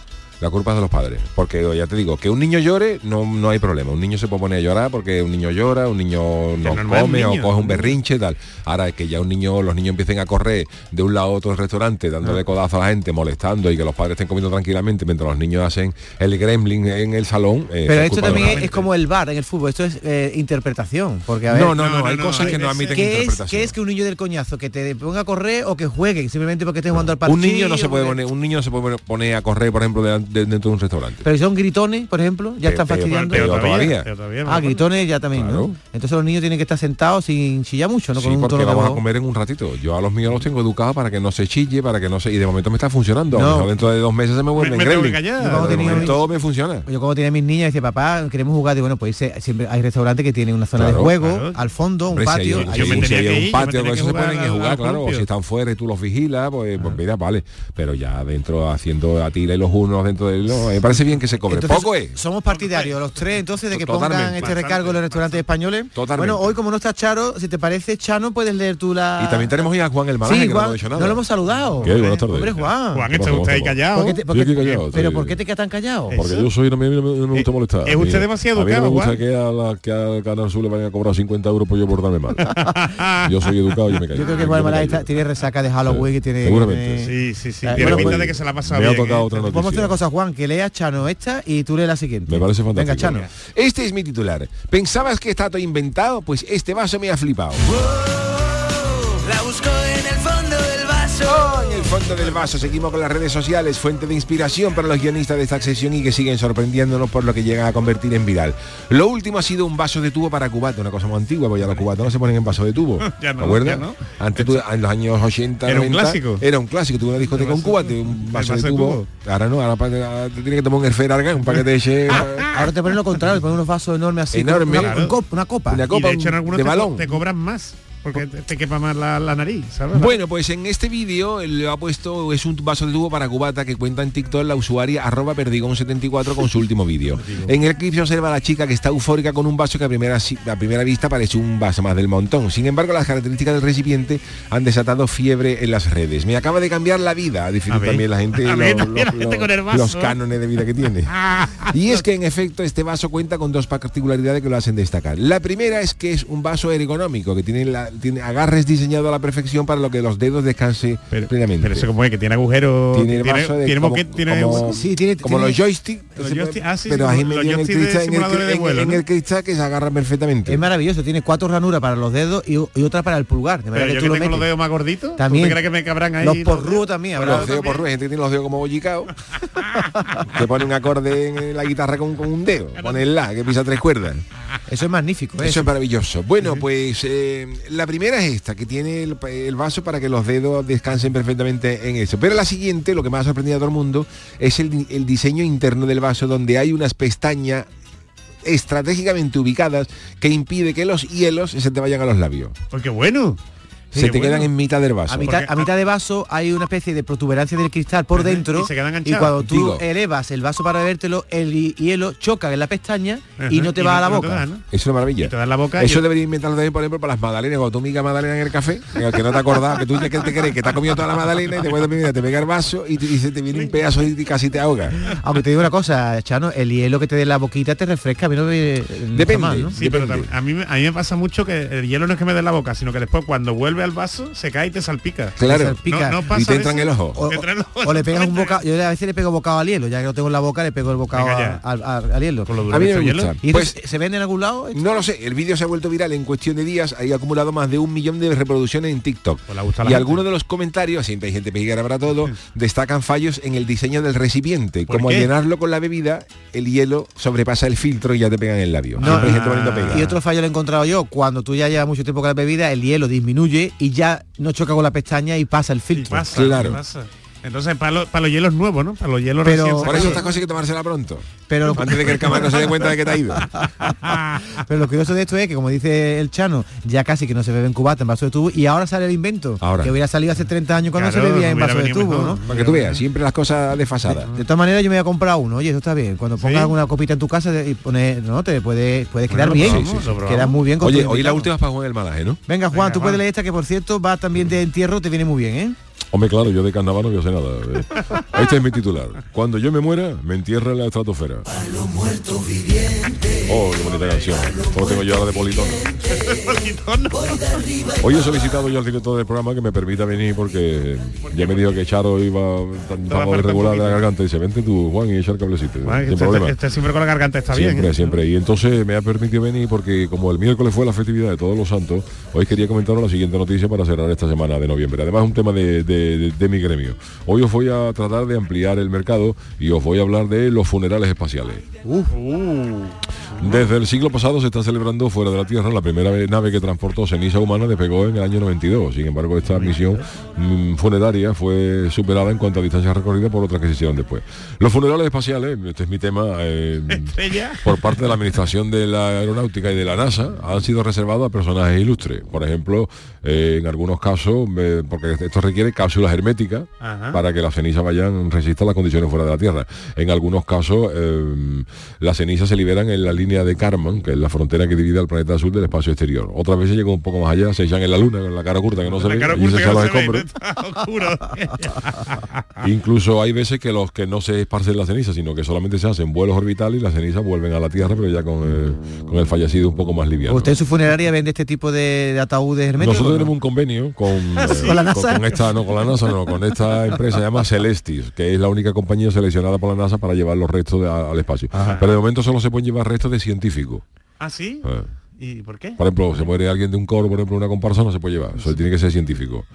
La culpa es de los padres. Porque ya te digo, que un niño llore no, no hay problema. Un niño se puede poner a llorar porque un niño llora, un niño no come o coge un berrinche y tal. Ahora es que ya un niño, los niños empiecen a correr de un lado a otro del restaurante, dándole codazo a la gente, molestando y que los padres estén comiendo tranquilamente mientras los niños hacen el gremlin en el salón. eh, Pero es esto también es, es como el bar en el fútbol, esto es eh, interpretación. Porque a ver, No, no, no, No, hay no, cosas no, que no admiten ¿qué es, interpretación. qué es que un niño del coñazo que te ponga a correr o que juegue simplemente porque estés jugando al partido? un niño no se puede poner, un niño no se puede poner a correr, por ejemplo, de- de- dentro de un restaurante. Pero si son gritones, por ejemplo, ya están fastidiando. peor todavía. Ah, gritones ya también, Claro. ¿no? Entonces los niños tienen que estar sentados sin chillar mucho, ¿no? Sí, Con un porque vamos a comer en un ratito. Yo a los míos los tengo educados para que no se chille, para que no se... Y de momento me está funcionando. A lo No. mejor dentro de dos meses se me vuelven gremlin. momento me funciona. Yo como tenía mis niñas, decía, papá, queremos jugar. Digo, bueno, pues siempre hay restaurantes que tienen una zona Claro, de juego, claro. al fondo, un patio. un- patio, eso se ponen a jugar, claro. Si están fuera y tú los vigilas, pues, pues mira, vale. Pero ya dentro haciendo a tira y los unos No, me parece bien que se cobre. Entonces, Poco es. Somos partidarios los tres entonces de que pongan Totalmente. este recargo en los restaurantes españoles. Totalmente. Bueno, hoy como no está Charo, si te parece Chano, puedes leer tú la. Y también tenemos hoy a Juan el Malaje, Sí, que no Juan, hemos dicho nada. no lo hemos saludado. ¿Qué? Buenas tardes. Hombre, Juan. Juan, ¿Qué está pasa, usted ahí callado. ¿Por qué te- por Estoy qué- aquí callado, pero ¿por qué te quedas tan callado? Porque yo soy, no me, no me gusta Eh, molestar. es usted demasiado A mí no me educado, gusta Juan. que a, la, que al Canal Sur le vayan a cobrar 50 euros por yo portarme mal. yo soy educado y yo me callo. Yo creo que Juan Malaje tiene resaca de Halloween y tiene. seguramente. Sí, sí, sí. Tiene bueno, pinta de que se la ha pasado me ha tocado ¿eh? otra noticia. Vamos a hacer una cosa, Juan, que lea Chano esta y tú lees la siguiente. Me parece fantástico. Venga, Chano. Este es mi titular. ¿Pensabas que está todo inventado? Pues este vaso me ha flipado. Fondo del vaso seguimos con las redes sociales, fuente de inspiración para los guionistas de esta sesión y que siguen sorprendiéndonos por lo que llegan a convertir en viral. Lo último ha sido un vaso de tubo para cubata, una cosa muy antigua, porque ya los cubatos no se ponen en vaso de tubo. Ya no, ¿Te acuerdas? ya no. Antes tú, en los años 80, Era un 90, clásico. Era un clásico, tuve una discoteca con cubate, un vaso, de, tubo. Ahora no, ahora te tiene que tomar un Herfer un paquete de che- Ahora te ponen lo contrario, te ponen unos vasos enormes así. Enorme. Una, Claro. un cop- una copa. Una Y copa de hecho en algunos de te, co- balón. te cobran más porque te, te quepa más la, la nariz, ¿sabes? Bueno, pues en este vídeo lo ha puesto, es un vaso de tubo para cubata que cuenta en TikTok la usuaria arroba perdigón74 con su último vídeo. En el clip se observa a la chica que está eufórica con un vaso que a primera, si- a primera vista parece un vaso más del montón. Sin embargo, las características del recipiente han desatado fiebre en las redes. Me acaba de cambiar la vida, ha definido también la gente, los, ver, cánones de vida que tiene. Y es que en efecto este vaso cuenta con dos particularidades que lo hacen destacar. La primera es que es un vaso ergonómico, que tiene, la- tiene agarres diseñados a la perfección para lo que los dedos descanse plenamente. Pero eso como es que tiene agujero, Tiene el vaso de tiene como, moquete, tiene como- Sí, tiene- como tiene- los joysticks, joystick- ah, sí, pero ahí en en en- en el cristal que se agarra perfectamente. Es maravilloso, tiene cuatro ranuras para los dedos y, y otra para el pulgar. De manera Pero yo que lo tengo los dedos más gorditos, También. ¿tú te crees que me cabrán ahí? Los porrúos también, los dedos por ruedas, hay gente que tiene los dedos como bollicaos, que pone un acorde en la guitarra con, con un dedo, pone el la, que pisa tres cuerdas. Eso es magnífico. ¿eh? Eso es maravilloso. Bueno, pues eh, la primera es esta, que tiene el, vaso para que los dedos descansen perfectamente en eso. Pero la siguiente, lo que más ha sorprendido a todo el mundo, es el, el diseño interno del vaso, donde hay unas pestañas estratégicamente ubicadas que impide que los hielos se te vayan a los labios. Porque bueno. Se te bueno. quedan en mitad del vaso. A mitad, a mitad de vaso hay una especie de protuberancia del cristal por dentro y se quedan y cuando tú Digo. elevas el vaso para bebértelo, el hi- hielo choca en la pestaña Ajá, y no te va a la no te boca. da, ¿no? Eso es una maravilla. Y te da la boca Eso yo- debería inventarlo también, por ejemplo, para las magdalenas. Cuando tú migas magdalena en el café, en el que no te acordás, que tú ya que te crees que te has comido toda la magdalena y después de primera te pega el vaso y, te- y se te viene un pedazo y casi te ahoga. Aunque te digo una cosa, Chano, el hielo que te dé en la boquita te refresca, a mí no me Depende. mal, ¿no? Sí, pero Depende. a mí, me- a mí me pasa mucho que el hielo no es que me dé en la boca, sino que después cuando vuelve al vaso se cae y te salpica. Claro. salpica. No, no pasa Y te de entra en el ojo. O, Te le pegas un bocado, yo a veces le pego bocado al hielo, ya que lo tengo en la boca, le pego el bocado a- al, hielo. A mí me gusta. ¿Y Pues- se vende en algún lado? No lo sé, el vídeo se ha vuelto viral en cuestión de días, hay acumulado más de un millón de reproducciones en TikTok. Pues y algunos de los comentarios, siempre hay gente pejiguera para todo, destacan fallos en el diseño del recipiente, ¿Por como al llenarlo con la bebida, el hielo sobrepasa el filtro y ya te pega en el labio. No, ah. Y otro fallo lo he encontrado yo, cuando tú ya llevas mucho tiempo con la bebida, el hielo disminuye y ya no choca con la pestaña y pasa el Y filtro. pasa, Claro. pasa. Entonces, para, lo- para los hielos nuevos, ¿no? Para los hielos Pero- recién Por eso estas cosas hay que tomársela pronto. Pero, Antes de que el camarero se dé cuenta de que te ha ido. pero lo curioso de esto es que, como dice el Chano, ya casi que no se bebe en cubata, en vaso de tubo, y ahora sale el invento. Ahora. Que hubiera salido hace 30 años cuando Claro, se bebía en vaso de tubo, mejor. ¿no? Para que tú veas, siempre las cosas desfasadas. De todas maneras yo me voy a comprar uno, oye, eso está bien. Cuando pongas ¿Sí? alguna copita en tu casa y pones, no, te puede, puedes quedar bien. Queda muy bien con Oye, hoy la última es para Juan el Malaje, ¿no? Venga, Juan, Venga, tú puedes leer esta que por cierto va también de entierro, te viene muy bien, ¿eh? Hombre, claro, yo de carnaval no voy a hacer nada. eh. Este es mi titular. Cuando yo me muera, me entierra en la estratosfera. Oh, qué bonita canción. Tengo yo ahora de Hoy he solicitado yo al director del programa que me permita venir porque ya me dijo que Charo iba tan irregular de la garganta y dice, vente tú, Juan, y echa el cablecito. Sin este, problema. este siempre con la garganta está siempre, bien. ¿eh? siempre. Y entonces me ha permitido venir porque como el miércoles fue la festividad de todos los santos, hoy quería comentaros la siguiente noticia para cerrar esta semana de noviembre. Además un tema de, de- de- de mi gremio. Hoy os voy a tratar de ampliar el mercado y os voy a hablar de los funerales espaciales. Uh. Desde el siglo pasado se está celebrando fuera de la Tierra la primera ve- nave que transportó ceniza humana despegó en el año 92. Sin embargo, esta misión mm, funeraria fue superada en cuanto a distancia recorrida por otras que se hicieron después. Los funerales espaciales, este es mi tema, eh, por parte de la Administración de la Aeronáutica y de la NASA han sido reservados a personajes ilustres. Por ejemplo, eh, en algunos casos, eh, porque esto requiere cápsulas herméticas Ajá. para que las cenizas vayan, resistan las condiciones fuera de la Tierra. En algunos casos, eh, las cenizas se liberan en la línea de Karman, que es la frontera que divide al planeta azul del espacio exterior. Otras veces llegan un poco más allá, se echan en la luna, con la cara curta que no se La ve, y se que no se. Incluso hay veces que los que no se esparcen las cenizas, sino que solamente se hacen vuelos orbitales y las cenizas vuelven a la Tierra, pero ya con el, con el fallecido un poco más liviano. ¿Usted en su funeraria vende este tipo de, de ataúdes herméticos? Nosotros ¿no? tenemos un convenio con, eh, ¿Con la NASA? con esta, no, con la NASA, no, con esta empresa se llama Celestis, que es la única compañía seleccionada por la NASA para llevar los restos de- a- al espacio. Pero de momento solo se pueden llevar restos de científicos. ¿Ah, sí? Eh. ¿Y por qué? Por ejemplo, se muere alguien de un coro, por ejemplo, una comparsa, no se puede llevar. Eso tiene que ser científico.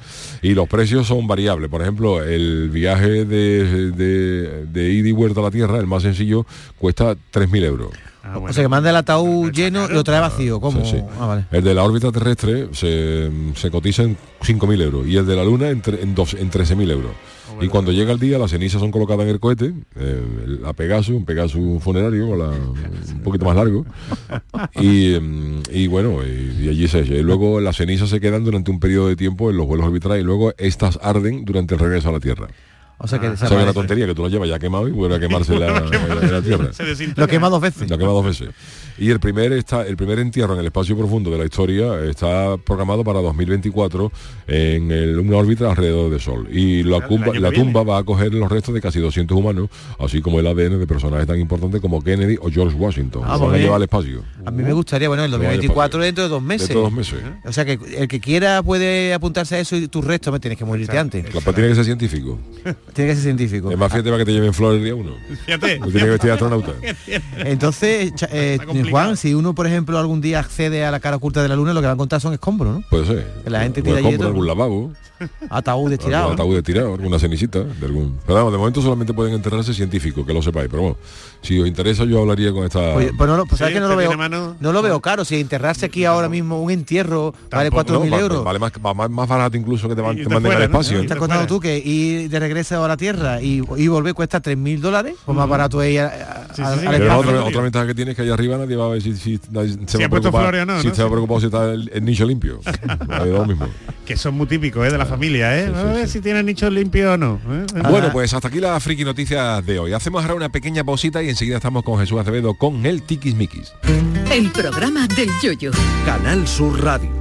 Y los precios son variables. Por ejemplo, el viaje de, de, de ida y vuelta a la Tierra, el más sencillo, cuesta 3.000 euros. Ah, O sea, que manda el ataúd lleno y lo trae vacío. ¿Cómo? Sí, sí. Ah, vale. El de la órbita terrestre se, se cotiza en 5.000 euros y el de la Luna en, en, dos- en 13.000 euros. Y cuando llega el día, las cenizas son colocadas en el cohete, eh, a Pegasus, un Pegasus funerario, la- un poquito más largo. Y, y bueno, y, y allí se y luego las cenizas se quedan durante un periodo de tiempo en los vuelos orbitales y luego estas arden durante el regreso a la Tierra. O sea que que desaparece. una tontería que tú lo llevas ya quemado y vuelve a quemarse la, tierra. Lo quema dos veces. Lo quema dos veces. Y el primer está el primer entierro en el espacio profundo de la historia está programado para 2024 en el, una órbita alrededor del Sol. Y la, cumba- año la que viene. tumba va a coger los restos de casi 200 humanos, así como el ADN de personajes tan importantes como Kennedy o George Washington. Ah, van a llevar al espacio. A mí me gustaría, bueno, el Se va al 2024 dentro de dos meses. Dentro de dos meses. O sea que el que quiera puede apuntarse a eso y tus restos me tienes que morirte antes. Claro, tiene que ser científico. Tiene que ser científico. Es más fíjate para que te lleven flores el día uno. Fíjate. No tiene que vestir astronauta. Entonces, eh, Juan, si uno, por ejemplo, algún día accede a la cara oculta de la luna, lo que va a encontrar son escombros, ¿no? Puede ser. Que la gente tira escombro, algún lavabo. Ataúdes Algún tirados. ataúd de tirado, alguna cenicita de algún. Pero vamos, de momento solamente pueden enterrarse científicos, que lo sepáis. Pero bueno, si os interesa yo hablaría con esta. Oye, pues no, lo- pues ¿sabes Sí, que no lo este veo? mano. No lo veo caro. Si enterrarse aquí ahora mismo un entierro vale Tampoco, 4.000 ¿no? Euros. Vale más, más, más barato incluso que te, te de manden fuera, al ¿no? espacio. Y ¿Te has contado tú que ir de regreso a la Tierra y, y volver cuesta 3.000 dólares? Pues más barato es ir a- a- Sí, sí, al- espacio. otra, otra ventaja que tiene es que allá arriba nadie va a ver si, si, nadie se va ha a puesto preocupar flores o no, si ¿no? se va preocupar si está el, el nicho limpio. Mismo. Que son muy típicos, ¿eh? De la familia, ¿eh? sí, a ver sí. si tienen nichos limpios o no. ¿eh? Bueno, pues hasta aquí la friki noticias de hoy. Hacemos ahora una pequeña pausita y enseguida estamos con Jesús Acevedo con el Tikis Mikis. El programa del yoyo. Canal Sur Radio.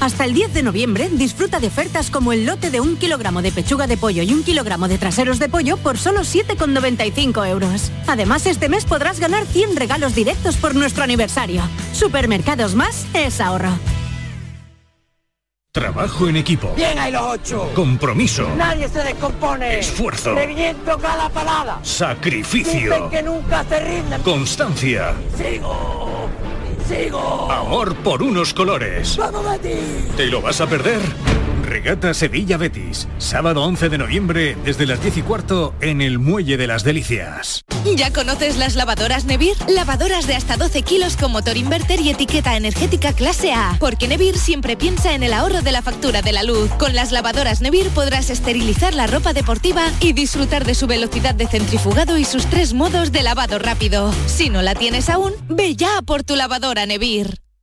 Hasta el 10 de noviembre disfruta de ofertas como el lote de un kilogramo de pechuga de pollo y un kilogramo de traseros de pollo por solo 7,95 euros. Además, este mes podrás ganar 100 regalos directos por nuestro aniversario. Supermercados Más es ahorro. Trabajo en equipo. Bien hay los ocho. Compromiso. Nadie se descompone. Esfuerzo. Reviento cada palada. Sacrificio. Dicen que nunca se rinden. Constancia. Sigo. Sigo. Amor por unos colores. Vamos Betis. ¿Te lo vas a perder? Regata Sevilla Betis. Sábado 11 de noviembre desde las 10 y cuarto en el Muelle de las Delicias. ¿Ya conoces las lavadoras Nevir? Lavadoras de hasta 12 kilos con motor inverter y etiqueta energética clase A. Porque Nevir siempre piensa en el ahorro de la factura de la luz. Con las lavadoras Nevir podrás esterilizar la ropa deportiva y disfrutar de su velocidad de centrifugado y sus tres modos de lavado rápido. Si no la tienes aún, ve ya por tu lavadora Nevir.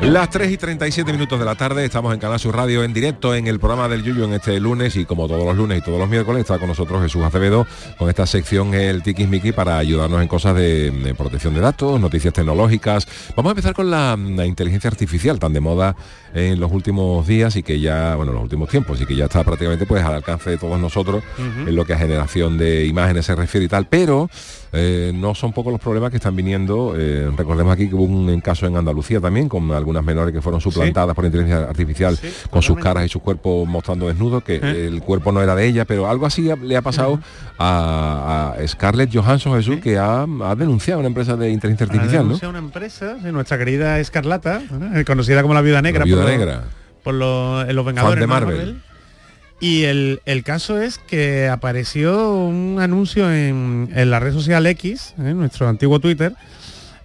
Las 3 y 37 minutos de la tarde estamos en Canal Sur Radio en directo en el programa del Yuyo en este lunes y como todos los lunes y todos los miércoles está con nosotros Jesús Acevedo con esta sección el Tikis Miki para ayudarnos en cosas de, de protección de datos, noticias tecnológicas. Vamos a empezar con la, la inteligencia artificial tan de moda en los últimos días y que ya, bueno, en los últimos tiempos y que ya está prácticamente pues al alcance de todos nosotros en lo que a generación de imágenes se refiere y tal, pero eh, no son pocos los problemas que están viniendo. eh, recordemos aquí que hubo un caso en Andalucía también con algunas menores que fueron suplantadas por inteligencia artificial con sus caras y sus cuerpos mostrando desnudos, que ¿Eh? el cuerpo no era de ella, pero algo así le ha pasado a, a Scarlett Johansson Jesús, que ha, ha denunciado una empresa de inteligencia Ha artificial, ¿no? denunciado una empresa, sí, nuestra querida Escarlata, conocida como la Viuda Negra. La Viuda por lo- Negra. Por lo- en los Vengadores. de ¿no? Marvel. Y el, el caso es que apareció un anuncio en, en la red social X, ¿eh? nuestro antiguo Twitter,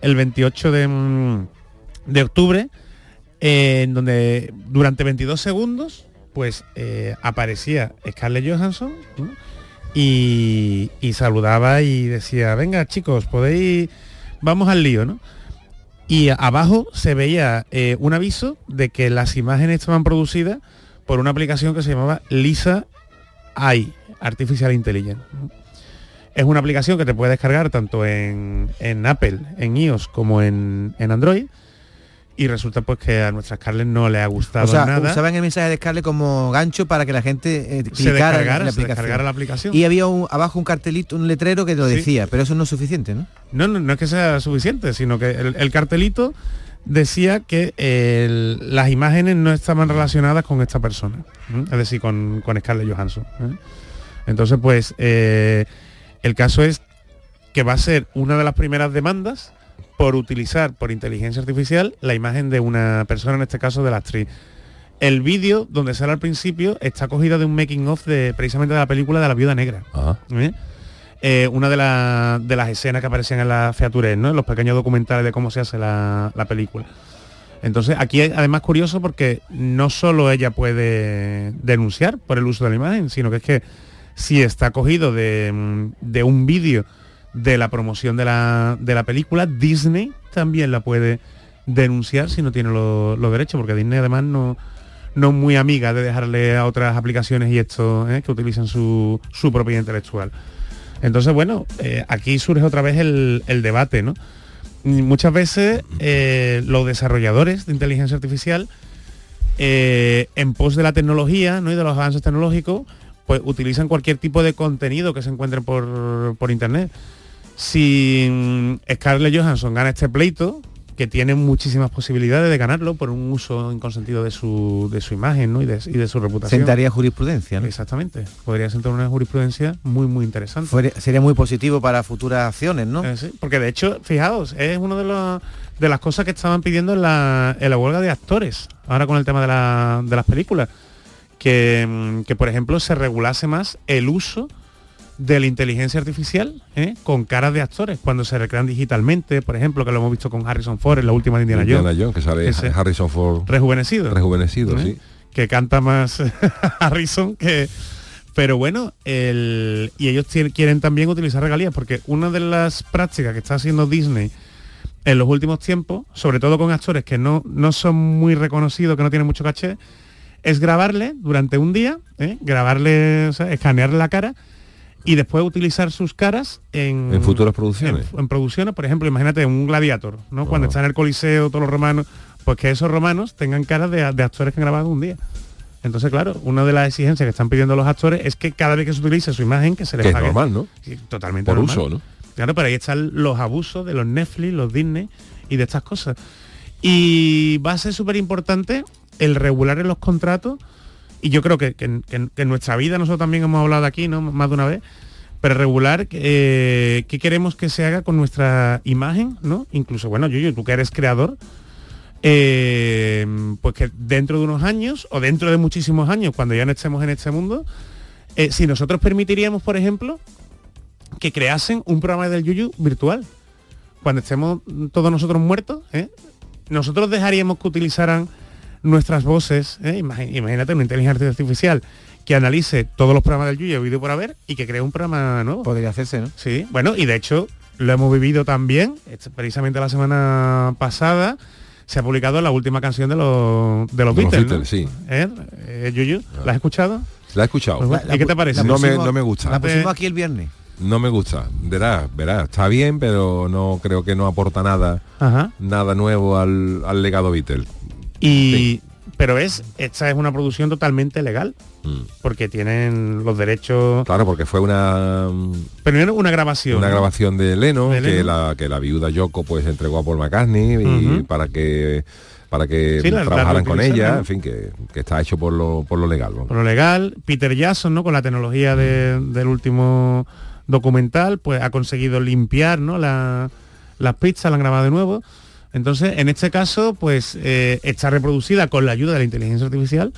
el 28 de, mm, de octubre, eh, en donde durante 22 segundos pues eh, aparecía Scarlett Johansson y, y saludaba y decía, venga chicos, podéis, vamos al lío, ¿no? Y abajo se veía un aviso de que las imágenes estaban producidas por una aplicación que se llamaba Lisa AI, Artificial Intelligence. Es una aplicación que te puedes descargar tanto en, en Apple, en iOS como en, en Android. Y resulta pues que a nuestra Scarlett no le ha gustado O sea, nada. usaban el mensaje de Scarlett como gancho para que la gente eh, Se clicara en descargara, la se aplicación. descargara la aplicación. Y había un- abajo un cartelito, un letrero que lo Sí. decía, pero eso no es suficiente, ¿no? No, no, no es que sea suficiente, sino que el, el cartelito decía que las imágenes no estaban relacionadas con esta persona, es decir, con, con Scarlett Johansson. ¿eh? Entonces, pues, eh, el caso es que va a ser una de las primeras demandas por utilizar por inteligencia artificial la imagen de una persona, en este caso de la actriz. El vídeo donde sale al principio está cogido de un making of de precisamente de la película de la viuda negra. Eh, una de, la- de las escenas que aparecían en las features, ¿no? En los pequeños documentales de cómo se hace la, la película. Entonces, aquí es además curioso porque no solo ella puede denunciar por el uso de la imagen, sino que es que si está cogido de, mm, un vídeo de la promoción de la, película, Disney también la puede denunciar si no tiene lo- los derechos, porque Disney además no, no es muy amiga de dejarle a otras aplicaciones y esto ¿eh? que utilizan su, su propiedad intelectual. Entonces, bueno, eh, aquí surge otra vez el, el debate, ¿no? Muchas veces eh, los desarrolladores de inteligencia artificial, eh, en pos de la tecnología ¿no? y de los avances tecnológicos, pues utilizan cualquier tipo de contenido que se encuentre por, por internet. Si mm, Scarlett Johansson gana este pleito, que tiene muchísimas posibilidades de ganarlo por un uso inconsentido de su, de su imagen ¿no? y, de, y de su reputación. Sentaría jurisprudencia, ¿no? Exactamente. Podría sentar una jurisprudencia muy, muy interesante. Sería muy positivo para futuras acciones, ¿no? Eh, sí, porque de hecho, fijaos, es una de, los- de las cosas que estaban pidiendo en la, en la huelga de actores, ahora con el tema de, la- de las películas, que, mm, que, por ejemplo se regulase más el uso de la inteligencia artificial ¿eh? con caras de actores cuando se recrean digitalmente, por ejemplo, que lo hemos visto con Harrison Ford en la última de Indiana, Indiana Jones, Jones, que sale Harrison Ford rejuvenecido. rejuvenecido, ¿eh? sí. que canta más Harrison que pero bueno el, y ellos tienen- quieren también utilizar regalías porque una de las prácticas que está haciendo Disney en los últimos tiempos sobre todo con actores que no, no son muy reconocidos que no tienen mucho caché es grabarle durante un día ¿eh? grabarle o sea, escanearle la cara y después utilizar sus caras en, En futuras producciones. en, en producciones, por ejemplo, imagínate un gladiator, ¿no? Cuando está en el Coliseo, todos los romanos, pues que esos romanos tengan caras de, de actores que han grabado un día. Entonces, claro, una de las exigencias que están pidiendo los actores es que cada vez que se utilice su imagen, que se les Que es pague. normal, ¿no? Sí, totalmente Por normal. uso, ¿no? Claro, pero ahí están los abusos de los Netflix, los Disney y de estas cosas. Y va a ser súper importante el regular en los contratos, y yo creo que, que- en nuestra vida nosotros también hemos hablado aquí, ¿no? Más de una vez, pero regular eh, qué queremos que se haga con nuestra imagen, ¿no? Incluso, bueno, Yuyu, tú que eres creador, eh, pues que dentro de unos años o dentro de muchísimos años, cuando ya no estemos en este mundo, eh, si nosotros permitiríamos, por ejemplo, que creasen un programa del Yuyu virtual. Cuando estemos todos nosotros muertos, ¿eh? nosotros dejaríamos que utilizaran nuestras voces, ¿eh? Imagínate una inteligencia artificial que analice todos los programas del Yuyu vídeo por haber y que cree un programa nuevo. Podría hacerse, ¿no? Sí, bueno, y de hecho lo hemos vivido también, precisamente la semana pasada se ha publicado la última canción de los, de los De los Beatles, ¿no? Beatles, sí. ¿Eh? Eh, Yuyu, ¿la has escuchado? La he escuchado. Pues, ¿y qué te parece? No La me, no me gusta. La pusimos aquí el viernes. No me gusta. Verás, verás, está bien, pero no creo que no aporta nada, Ajá. nada nuevo al, al legado Beatle. Y pero es esta es una producción totalmente legal Mm. porque tienen los derechos. Claro, porque fue una Pero era una grabación. una ¿no? grabación de Leno, De que la que la viuda Yoko pues entregó a Paul McCartney y para que para que Sí, la- la trabajaran con ella, ¿no? en fin, que, que está hecho por lo, por lo legal. Por lo legal, Peter Jackson, ¿no? Con la tecnología de- del último documental, pues ha conseguido limpiar, ¿no? La- las pistas, la han grabado de nuevo. Entonces, en este caso, pues eh, está reproducida con la ayuda de la inteligencia artificial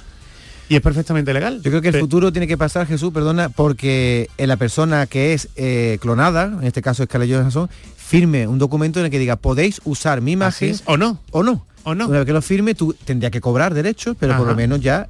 Y es perfectamente legal. Yo creo que el futuro tiene que pasar, Jesús, perdona, porque eh, la persona que es eh, clonada, en este caso Scarlett Johansson, firme un documento en el que diga podéis usar mi imagen es, o no. o no. O no. Una vez que lo firme, tú tendrías que cobrar derechos, pero por lo menos ya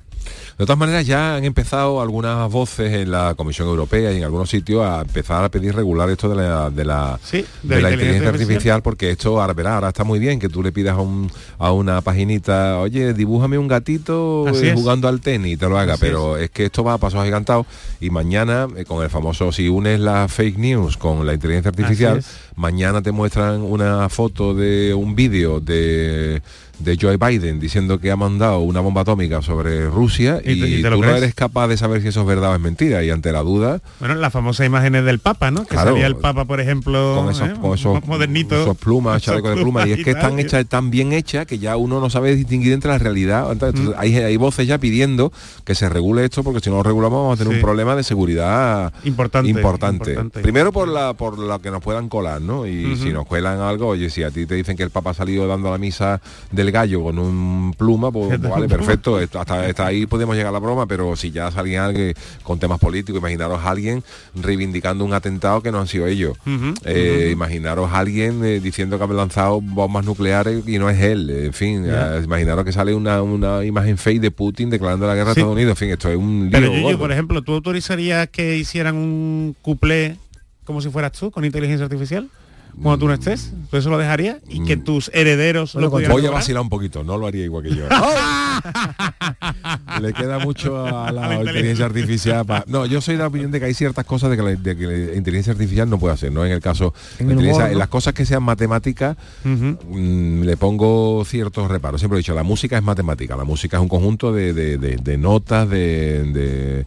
De todas maneras, ya han empezado algunas voces en la Comisión Europea y en algunos sitios a empezar a pedir regular esto de la, de la, Sí, de la inteligencia artificial, porque esto ahora, verá, ahora está muy bien que tú le pidas a, un, a una paginita, oye, dibújame un gatito eh, es. jugando al tenis y te lo haga, Así pero es. que esto va a pasos agigantados y mañana, eh, con el famoso, si unes la fake news con la inteligencia artificial, mañana te muestran una foto de un vídeo de de Joe Biden diciendo que ha mandado una bomba atómica sobre Rusia Y y, y tú no eres capaz de saber si eso es verdad o es mentira y ante la duda Bueno, las famosas imágenes del Papa, ¿no? Que Claro. salía el Papa, por ejemplo, con esos, ¿eh? con esos, modernitos. esos plumas, chalecos de plumas y es que están hechas tan bien hechas que ya uno no sabe distinguir entre la realidad. Entonces, Mm. hay, hay voces ya pidiendo que se regule esto porque si no lo regulamos vamos a tener Sí. un problema de seguridad Importante, importante. importante. Primero por la por lo que nos puedan colar, ¿no? Y si nos cuelan algo, oye, si a ti te dicen que el Papa ha salido dando la misa del gallo con un pluma, pues pues, vale, perfecto, hasta, hasta ahí podemos llegar a la broma, pero si ya salía alguien con temas políticos, imaginaros a alguien reivindicando un atentado que no han sido ellos. Eh. Imaginaros a alguien eh, diciendo que han lanzado bombas nucleares y no es él. En fin, eh, imaginaros que sale una, una imagen fake de Putin declarando la guerra a Sí. Estados Unidos. En fin, esto es un lío. Pero por ejemplo, ¿tú autorizarías que hicieran un cuplé como si fueras tú, con inteligencia artificial? Cuando tú no estés, ¿tú eso lo dejarías? Y que tus herederos lo pudieran voy a vacilar un poquito, no lo haría igual que yo. Le queda mucho a la, A la inteligencia artificial. pa- No, yo soy de la opinión de que hay ciertas cosas de que, la, de que la inteligencia artificial no puede hacer, ¿no? En el caso, En la el inteligencia- humor, ¿no? en las cosas que sean matemáticas, mm, le pongo ciertos reparos. Siempre he dicho, la música es matemática, la música es un conjunto de- de- de notas, de,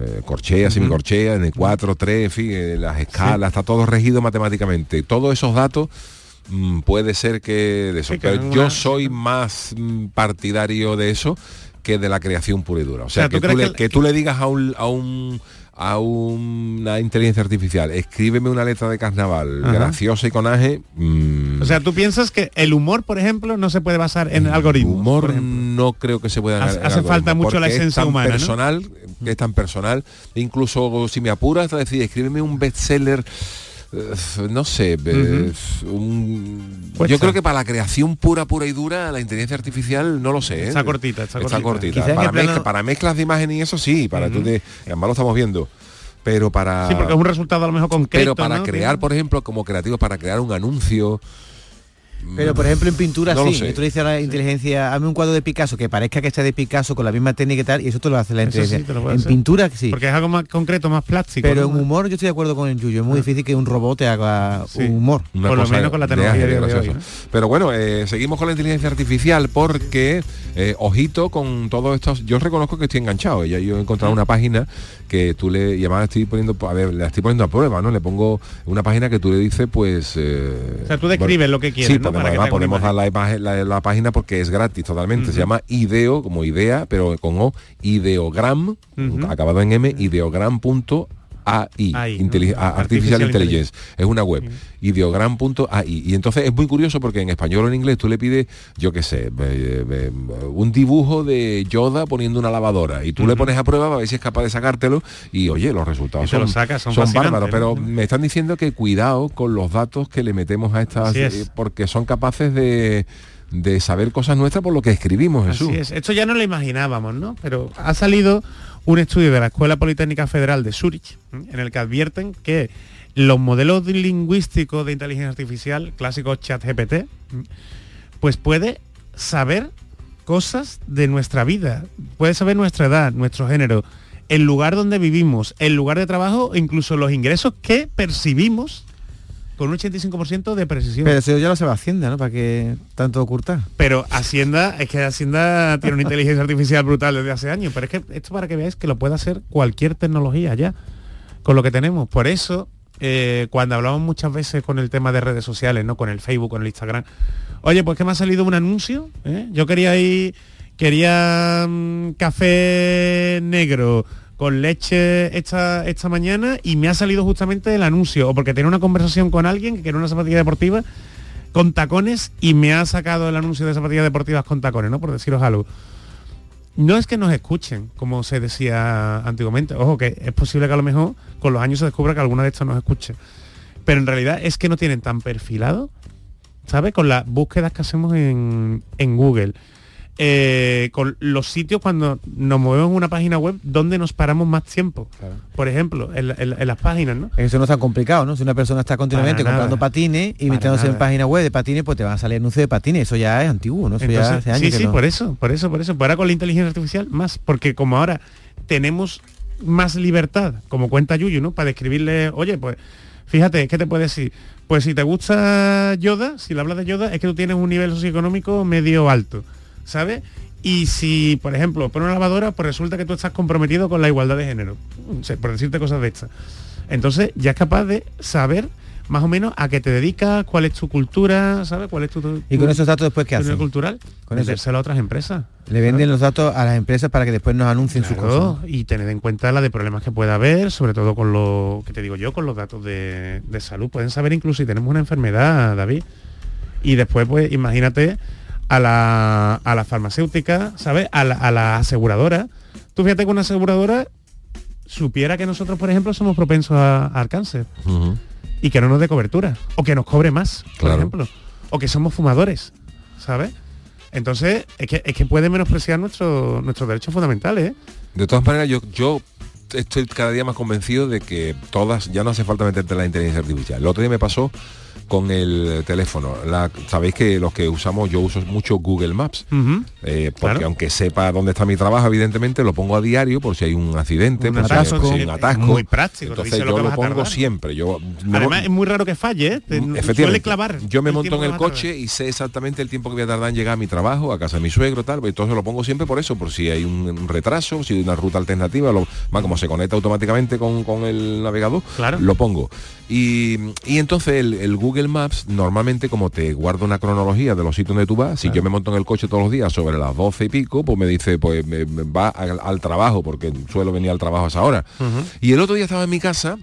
eh, corcheas, semicorcheas, de 4, 3, en fin, eh, las escalas, está todo regido matemáticamente. Todos esos datos mm, puede ser que de eso. Sí, que pero yo soy más mm, partidario de eso que de la creación pura y dura. O sea, sea, ¿tú que, tú le, que el- que tú le digas a un, a un a una inteligencia artificial, escríbeme una letra de carnaval Ajá. graciosa y conaje, mm, O sea, ¿tú piensas que el humor, por ejemplo, no se puede basar en algoritmos? humor por no creo que se pueda Hace- en hace falta mucho la esencia es tan humana, ¿no? Es tan personal incluso si me apuras a decir escríbeme un bestseller eh, no sé eh, un- Cuesta. yo creo que para la creación pura pura y dura la inteligencia artificial no lo sé ¿eh? Está cortita, está cortita. Para, plano- mezclas de imagen y eso sí para tú te además lo estamos viendo pero para Sí, porque es un resultado a lo mejor concreto. pero para ¿no? crear por ejemplo como creativo para crear un anuncio Pero por ejemplo en pintura No sí, tú le dices a la inteligencia, hazme un cuadro de Picasso que parezca que está de Picasso con la misma técnica y tal, y eso te lo hace la sí, inteligencia. en hacer. pintura sí. Porque es algo más concreto, más plástico. Pero ¿no? Ah. en humor yo estoy de acuerdo con el Yuyo, es muy difícil que un robot te haga Sí. humor. Una Por lo menos con la de tecnología ágil, de hoy. Pero bueno, eh, seguimos con la inteligencia artificial porque, eh, ojito con todos estos, yo reconozco que estoy enganchado, ya yo he encontrado una página que tú le, y además estoy poniendo, a ver, la estoy poniendo a prueba, ¿no? Le pongo una página que tú le dices, pues... eh, O sea, tú describes lo que quieres, Sí, ¿no? podemos, Para que te además haga una podemos dar imagen. la, imagen- la, la página porque es gratis totalmente, se llama ideo, como idea, pero con O, ideogram, acabado en M, ideogram.ai, Ahí, inteli- ¿no? a- Artificial, Artificial Intelligence. Es una web, ideogram.ai. Y entonces es muy curioso porque en español o en inglés tú le pides, yo qué sé, un dibujo de Yoda poniendo una lavadora y tú le pones a prueba para ver si es capaz de sacártelo y oye, los resultados son, lo sacas, son fascinantes, bárbaros. Pero me están diciendo que cuidado con los datos que le metemos a estas, es. eh, porque son capaces de, de saber cosas nuestras por lo que escribimos, Jesús. Así es. Esto ya no lo imaginábamos, ¿no? Pero ha salido un estudio de la Escuela Politécnica Federal de Zurich en el que advierten que los modelos lingüísticos de inteligencia artificial, clásicos chat GPT, pues puede saber cosas de nuestra vida, puede saber nuestra edad, nuestro género, el lugar donde vivimos, el lugar de trabajo, incluso los ingresos que percibimos con un 85% de precisión. Pero eso ya lo sabe Hacienda, ¿no? Para que tanto ocultar. Pero Hacienda, es que Hacienda tiene una inteligencia artificial brutal desde hace años, pero es que esto para que veáis que lo puede hacer cualquier tecnología ya, con lo que tenemos. Por eso, eh, cuando hablamos muchas veces con el tema de redes sociales, ¿no? Con el Facebook, con el Instagram, oye, pues que me ha salido un anuncio, ¿eh? yo quería ir, quería mm, café negro con leche esta, esta mañana y me ha salido justamente el anuncio, o porque tenía una conversación con alguien que quería una zapatilla deportiva con tacones y me ha sacado el anuncio de zapatillas deportivas con tacones, ¿no? Por deciros algo. no es que nos escuchen, como se decía antiguamente. Ojo, que es posible que a lo mejor con los años se descubra que alguna de estas nos escuche. Pero en realidad es que no tienen tan perfilado, ¿sabes? Con las búsquedas que hacemos en, en Google. Eh, con los sitios cuando nos movemos en una página web donde nos paramos más tiempo. Por ejemplo, en, la- en la- en las páginas, ¿no? Eso no es tan complicado, ¿no? Si una persona está continuamente Para nada. comprando patines y metiéndose en nada. páginas web de patines, pues te van a salir anuncios de patines. Eso ya es antiguo, ¿no? Eso ya hace años sí, que sí, no. por eso, por eso, por eso. Pues ahora con la inteligencia artificial más, porque como ahora tenemos más libertad, como cuenta Yuyu, ¿no? Para describirle, oye, pues fíjate, ¿qué te puede decir? Pues si te gusta Yoda, si le hablas de Yoda, es que tú tienes un nivel socioeconómico medio alto, ¿sabes? Y si, por ejemplo, pones una lavadora, pues resulta que tú estás comprometido con la igualdad de género, sea, por decirte cosas de estas. Entonces ya es capaz de saber más o menos a qué te dedicas, cuál es tu cultura, ¿sabes? ¿Cuál es tu, tu- ¿Y con esos datos después qué hacen? cultural? Con eso- a otras empresas. Le venden los datos a las empresas para que después nos anuncien sus Claro, cosas. y tened en cuenta la de problemas que pueda haber, sobre todo con lo que te digo yo, con los datos de, de salud. Pueden saber incluso si tenemos una enfermedad, David. Y después, pues, imagínate a la, a la farmacéutica, ¿sabes? A la, a la aseguradora. Tú fíjate que una aseguradora supiera que nosotros, por ejemplo, somos propensos a- al cáncer y que no nos dé cobertura o que nos cobre más, por Claro. ejemplo, o que somos fumadores, ¿sabes? Entonces, es que, es que puede menospreciar nuestro- nuestros derechos fundamentales, ¿eh? De todas maneras, yo, yo estoy cada día más convencido de que todas, ya no hace falta meterte en la inteligencia artificial. El otro día me pasó con el teléfono. La- Sabéis que los que usamos, yo uso mucho Google Maps. Eh, porque Claro. aunque sepa dónde está mi trabajo, evidentemente lo pongo a diario por si hay un accidente, Un por si- atasco, por si hay un atasco. muy práctico, Entonces lo yo lo pongo tardar. siempre. Yo Además, es muy raro que falle, ¿eh? Suele Efectivamente. clavar. Yo me monto en el coche y sé exactamente el tiempo que voy a tardar en llegar a mi trabajo, a casa de mi suegro, tal. Entonces lo pongo siempre por eso, por si hay un, un retraso, si hay una ruta alternativa, lo, más como se conecta automáticamente con, con el navegador, Claro. lo pongo. Y, y entonces el, el Google Maps normalmente como te guarda una cronología de los sitios donde tú vas, si yo me monto en el coche todos los días sobre las 12 y pico, pues me dice, pues me- me va al, al trabajo, porque suelo venir al trabajo a esa hora. Y el otro día estaba en mi casa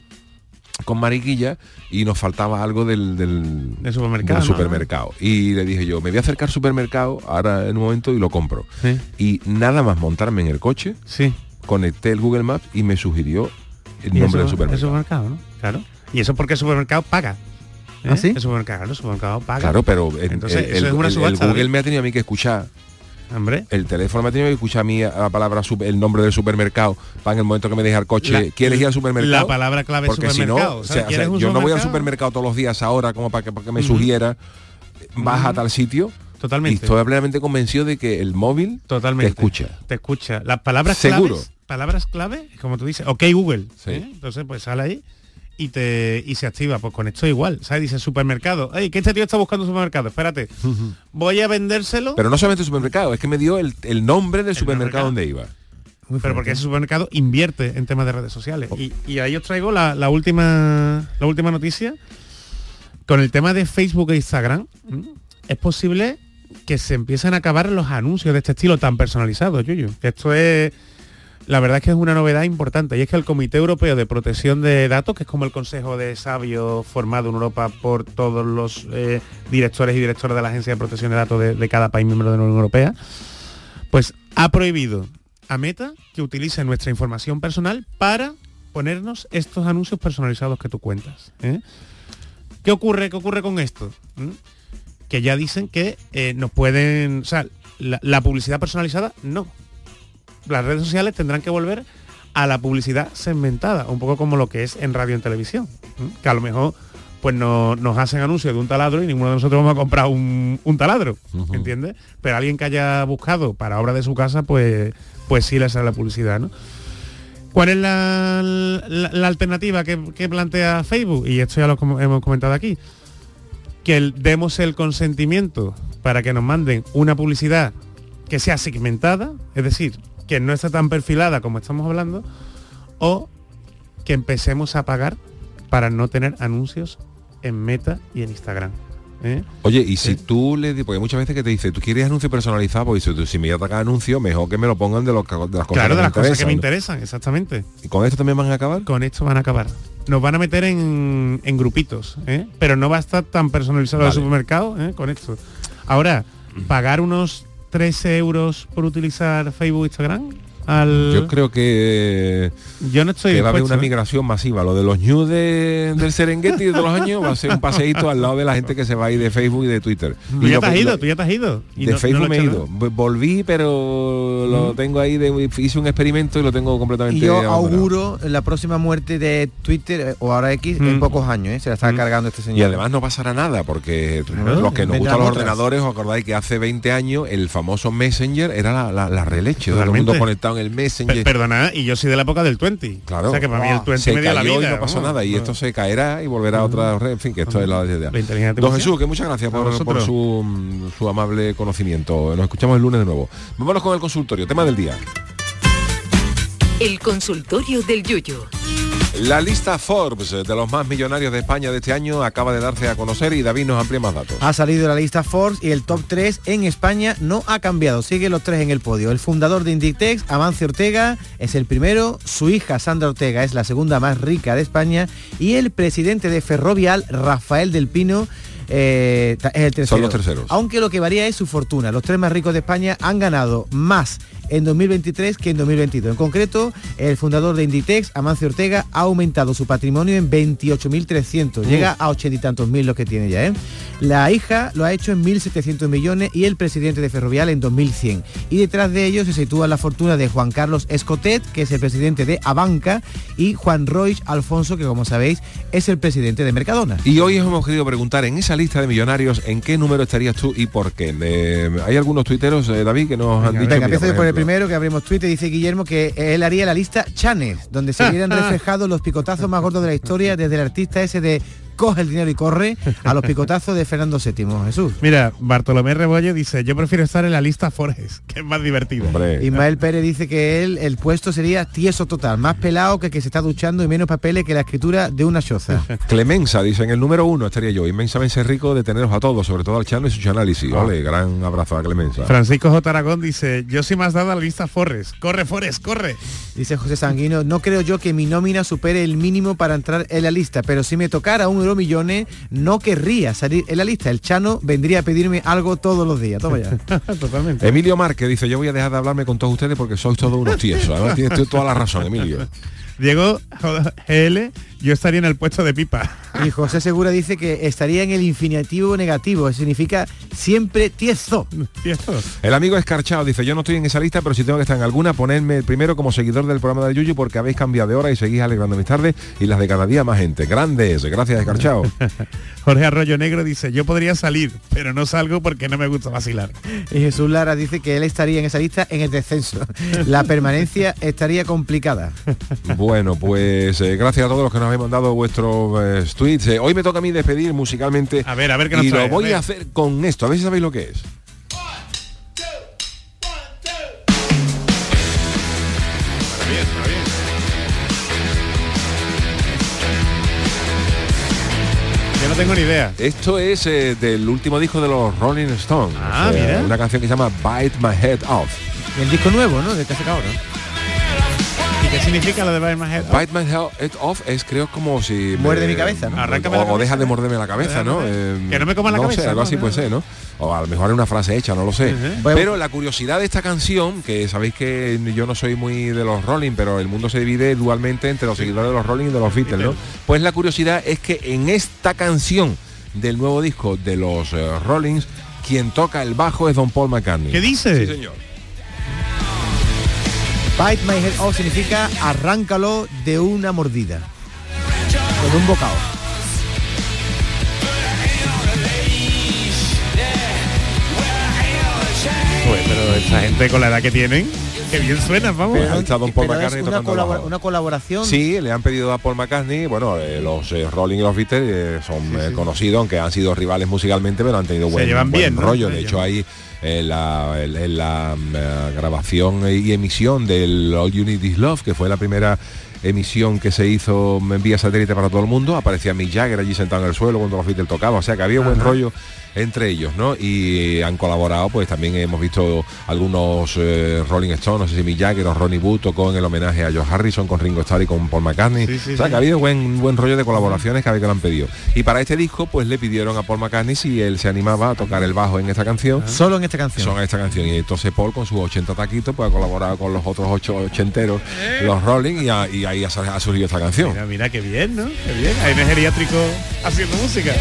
con Mariquilla y nos faltaba algo del, del, Del supermercado, del ¿no? supermercado. Y le dije yo, me voy a acercar al supermercado ahora en un momento y lo compro. Y nada más montarme en el coche, conecté el Google Maps y me sugirió el nombre eso- del supermercado. El supermercado, ¿no? Claro. Y eso porque el supermercado paga. ¿Eh? ¿Ah, sí? El supermercado, el supermercado paga. Claro, pero el, Entonces, el- eso es una el- el subasta, Google David. me ha tenido a mí que escuchar. Hombre. El teléfono me ha tenido que escuchar a mí la palabra el nombre del supermercado para en el momento que me deje al coche. La- ¿Quieres ir al supermercado? la palabra clave es Porque si no, supermercado. o sea, o ¿quieres sea, yo no voy al supermercado? supermercado todos los días ahora como para que, para que me Ujú. sugiera vas a tal sitio. Totalmente. Y estoy plenamente convencido de que el móvil Totalmente. te escucha. Te escucha. Las palabras Seguro. claves, palabras clave, como tú dices, ok Google. ¿eh? Entonces, pues sale ahí y te y se activa. Pues con esto igual. ¿Sabes? Dice supermercado. Ey, que este tío está buscando un supermercado. Espérate. Voy a vendérselo. Pero no solamente el supermercado, es que me dio el, el nombre del supermercado donde iba. pero porque ese supermercado invierte en temas de redes sociales. Y, y ahí os traigo la, la última la última noticia. Con el tema de Facebook e Instagram, es posible que se empiecen a acabar los anuncios de este estilo tan personalizados, Yuyu. Que Esto es. La verdad es que es una novedad importante y es que el Comité Europeo de Protección de Datos, que es como el Consejo de Sabios formado en Europa por todos los eh, directores y directoras de la Agencia de Protección de Datos de, cada país miembro de la Unión Europea, pues ha prohibido a Meta que utilice nuestra información personal para ponernos estos anuncios personalizados que tú cuentas. ¿eh? ¿Qué ocurre? ¿Qué ocurre con esto? ¿Mm? Que ya dicen que eh, nos pueden. O sea, la publicidad personalizada no. Las redes sociales tendrán que volver a la publicidad segmentada, un poco como lo que es en radio y en televisión. Que a lo mejor pues no- nos hacen anuncios de un taladro y ninguno de nosotros vamos a comprar un, un taladro, ¿entiendes? Pero alguien que haya buscado para obra de su casa, pues, pues sí le sale la publicidad, ¿no? ¿Cuál es la, la- la alternativa que, que plantea Facebook? Y esto ya lo com- hemos comentado aquí. Que el- demos el consentimiento para que nos manden una publicidad que sea segmentada, es decir, que no está tan perfilada como estamos hablando, o que empecemos a pagar para no tener anuncios en Meta y en Instagram. ¿eh? Oye, y si tú le di- porque muchas veces que te dice, tú quieres anuncio personalizado, pues tú, si me voy a atacar anuncio, mejor que me lo pongan de, los de las cosas Claro, que de me las cosas que me interesan, exactamente. ¿Y con esto también van a acabar? Con esto van a acabar. Nos van a meter en, en grupitos, ¿eh? pero no va a estar tan personalizado el supermercado ¿eh? con esto. Ahora, pagar unos 13 euros por utilizar Facebook e Instagram? Al... Yo creo que, yo no estoy que va a haber una ¿eh? migración masiva. Lo de los news de- del Serengeti de todos los años va a ser un paseíto al lado de la gente que se va a ir de Facebook y de Twitter. Tú Y ya lo te has ido, lo- tú ya te has ido. Y de no- Facebook me he ido. V- Volví, pero lo tengo ahí, de, hice un experimento y lo tengo completamente Y yo abandonado. auguro la próxima muerte de Twitter eh, o ahora X en Mm. pocos años, ¿eh? Se la está cargando este señor. Y además no pasará nada, porque Claro, los que nos gustan los otras. ordenadores, os acordáis que hace 20 años el famoso Messenger era la, la, la releche, todo el mundo conectado en el Messenger. Pe- Perdona, y yo soy de la época del 20. Claro. O sea que para mí el 20 se me dio la cayó vida. y no pasó nada y esto se caerá y volverá a otra red en fin que esto es la idea La don. Jesús que muchas gracias por, por su, mm, su amable conocimiento nos escuchamos el lunes de nuevo vámonos con el consultorio tema del día El consultorio del Yuyo. La lista Forbes de los más millonarios de España de este año acaba de darse a conocer y David nos amplía más datos. Ha salido la lista Forbes y el top 3 en España no ha cambiado, sigue los tres en el podio. El fundador de Inditex, Amancio Ortega, es el primero, su hija Sandra Ortega es la segunda más rica de España. Y el presidente de Ferrovial, Rafael del Pino, eh, es el tercero. Son los terceros. Aunque lo que varía es su fortuna. Los tres más ricos de España han ganado más en 2023 que en 2022. En concreto, el fundador de Inditex, Amancio Ortega, ha aumentado su patrimonio en 28.300. Llega a ochenta y tantos mil los que tiene ya. ¿eh? La hija lo ha hecho en 1.700 millones y el presidente de Ferrovial en 2.100. Y detrás de ellos se sitúa la fortuna de Juan Carlos Escotet, que es el presidente de Abanca, y Juan Roig Alfonso, que como sabéis es el presidente de Mercadona. Y hoy os hemos querido preguntar en esa lista de millonarios en qué número estarías tú y por qué. Eh, hay algunos tuiteros, eh, David, que nos han dicho. Venga, empiezo yo por el primero que abrimos Twitter. Dice Guillermo que él haría la lista Chanes, donde se vieran reflejados los picotazos más gordos de la historia, desde el artista ese de coge el dinero y corre, a los picotazos de Fernando VII. Jesús. Mira, Bartolomé Rebollo dice, yo prefiero estar en la lista Forges, que es más divertido. Ismael Pérez dice que él, el puesto sería tieso total, más pelado que que se está duchando y menos papeles que la escritura de una choza. Clemenza dice en el número uno estaría yo inmensamente rico de teneros a todos sobre todo al Chano y su análisis Ah. Ole, gran abrazo a Clemenza Francisco J. Aragón dice, yo soy más dado a la lista Forres. Corre, Forres, corre. Dice José Sanguino, no creo yo que mi nómina supere el mínimo para entrar en la lista, pero si me tocara un euro millones, no querría salir en la lista. El Chano vendría a pedirme algo todos los días. Toma ya. Totalmente. Emilio Márquez dice yo voy a dejar de hablarme con todos ustedes porque sois todos unos tiesos además tienes toda la razón Emilio Diego GL, yo estaría en el puesto de pipa. Y José Segura dice que estaría en el infinitivo negativo, significa siempre tieso. el amigo escarchado dice yo no estoy en esa lista pero si tengo que estar en alguna ponedme primero como seguidor del programa del Yuyu porque habéis cambiado de hora y seguís alegrando mis tardes y las de cada día más gente grandes gracias escarchado Jorge Arroyo Negro dice, yo podría salir, pero no salgo porque no me gusta vacilar. Y Jesús Lara dice que él estaría en esa lista en el descenso. La permanencia estaría complicada. Bueno, pues eh, gracias a todos los que nos habéis mandado vuestros eh, tweets. Eh, hoy me toca a mí despedir musicalmente. A ver, a ver qué nos Y trae, lo voy a hacer con esto, a ver si sabéis lo que es. Yo no tengo ni idea. Esto es eh, del último disco de los Rolling Stones. Ah, mira. Una canción que se llama Bite My Head Off. El disco nuevo, ¿no? De que ha sacado, ¿no? ¿Y qué significa lo de Bite My Head? Bite My Head Off es creo como si... Muerde mi cabeza, ¿no? O, Arráncame deja de morderme la cabeza, ¿no? Eh, Que no me coma la no cabeza, sé, algo ¿no? así puede ser, ¿no? O a lo mejor es una frase hecha, no lo sé. Pero la curiosidad de esta canción, que sabéis que yo no soy muy de los Rolling, pero el mundo se divide dualmente entre los seguidores de los Rolling y de los Beatles, ¿no? Pues la curiosidad es que en esta canción del nuevo disco de los eh, Rollings, quien toca el bajo es Don Paul McCartney. ¿Qué dice? Sí, señor. Bite my head off significa arráncalo de una mordida. Con un bocado. Pues, pero esa gente con la edad que tienen, que bien suena, vamos. Paul McCartney una, tocando el colabora- bajo. una colaboración. Sí, le han pedido a Paul McCartney, bueno, eh, los eh, Rolling y los Beatles eh, son eh, conocidos, aunque han sido rivales musicalmente, pero han tenido buen, llevan buen bien, rollo. Se De hecho, hay la, en la mm, eh, grabación y emisión del All You Need Is Love, que fue la primera emisión que se hizo en vía satélite para todo el mundo, aparecía Mick Jagger allí sentado en el suelo cuando los Beatles tocaban, o sea que había buen rollo entre ellos, ¿no? Y han colaborado, pues también hemos visto algunos eh, Rolling Stones, no sé si Mick Jagger o Ronnie Wood tocó en el homenaje a George Harrison con Ringo Starr y con Paul McCartney. o sea, que ha habido buen, buen rollo de colaboraciones cada vez que lo han pedido. Y para este disco, pues le pidieron a Paul McCartney si él se animaba a tocar el bajo en esta canción. Solo en esta canción. Solo en esta canción. Y entonces Paul con sus 80 taquitos, pues ha colaborado con los otros ocho ochenteros, los Rolling, y, a- y ahí ha, ha surgido esta canción. Mira, mira qué bien, ¿no? Qué bien. Hay un geriátrico haciendo música.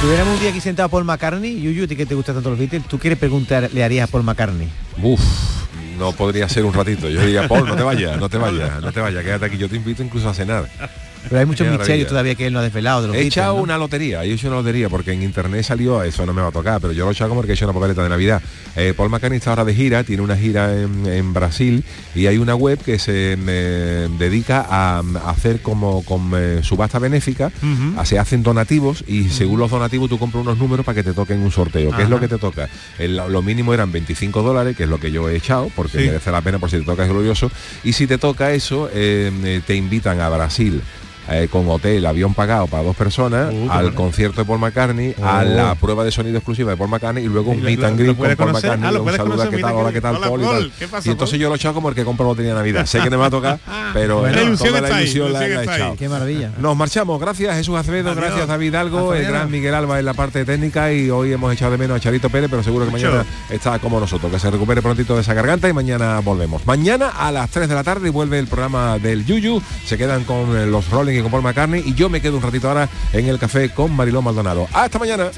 Tuviéramos un día aquí sentado a Paul McCartney, Yuyu, que te gustan tanto los Beatles, ¿tú quieres preguntar, le harías a Paul McCartney? Uf, no podría ser un ratito. Yo diría, Paul, no te vayas, no te vayas, no te vayas, quédate aquí. Yo te invito incluso a cenar. Pero hay muchos misterios todavía que él no ha desvelado de los He Beatles, echado ¿no? una lotería, he hecho una lotería porque en internet salió, eso no me va a tocar, pero yo lo he echado como que he hecho una papeleta de Navidad. Eh, Paul McCartney está ahora de gira, tiene una gira en, en Brasil y hay una web que se eh, dedica a, a hacer como con eh, subasta benéfica, a- se hacen donativos y según los donativos tú compras unos números para que te toquen un sorteo. ¿Qué es lo que te toca? El- lo mínimo eran 25 dólares, que es lo que yo he echado, porque Sí. merece la pena por si te toca es glorioso. Y si te toca eso, te invitan a Brasil. Eh, con hotel, avión pagado para dos personas, Uh, al concierto de Paul McCartney, a Oh. la prueba de sonido exclusiva de Paul McCartney y luego Y un meet and greet con Paul. McCartney, Ah, un saludo, ¿qué tal? Hola, ¿qué tal. Paul? y tal. Paul. ¿Qué pasa, Y entonces yo lo he echado como el que compra lotería de Navidad. Sé que me va a tocar, pero Bueno, toda la ilusión la la, he echado. Qué maravilla. Nos marchamos. Gracias Jesús Acevedo, Adiós. gracias David Algo, el gran Miguel Alba en la parte técnica y hoy hemos echado de menos a Charito Pérez, pero seguro que mañana está como nosotros, que se recupere prontito de esa garganta y mañana volvemos. Mañana a las 3 de la tarde vuelve el programa del Yuyu, se quedan con eh, los Rolling y con Paul McCartney y yo me quedo un ratito ahora en el café con Mariló Maldonado. Hasta mañana.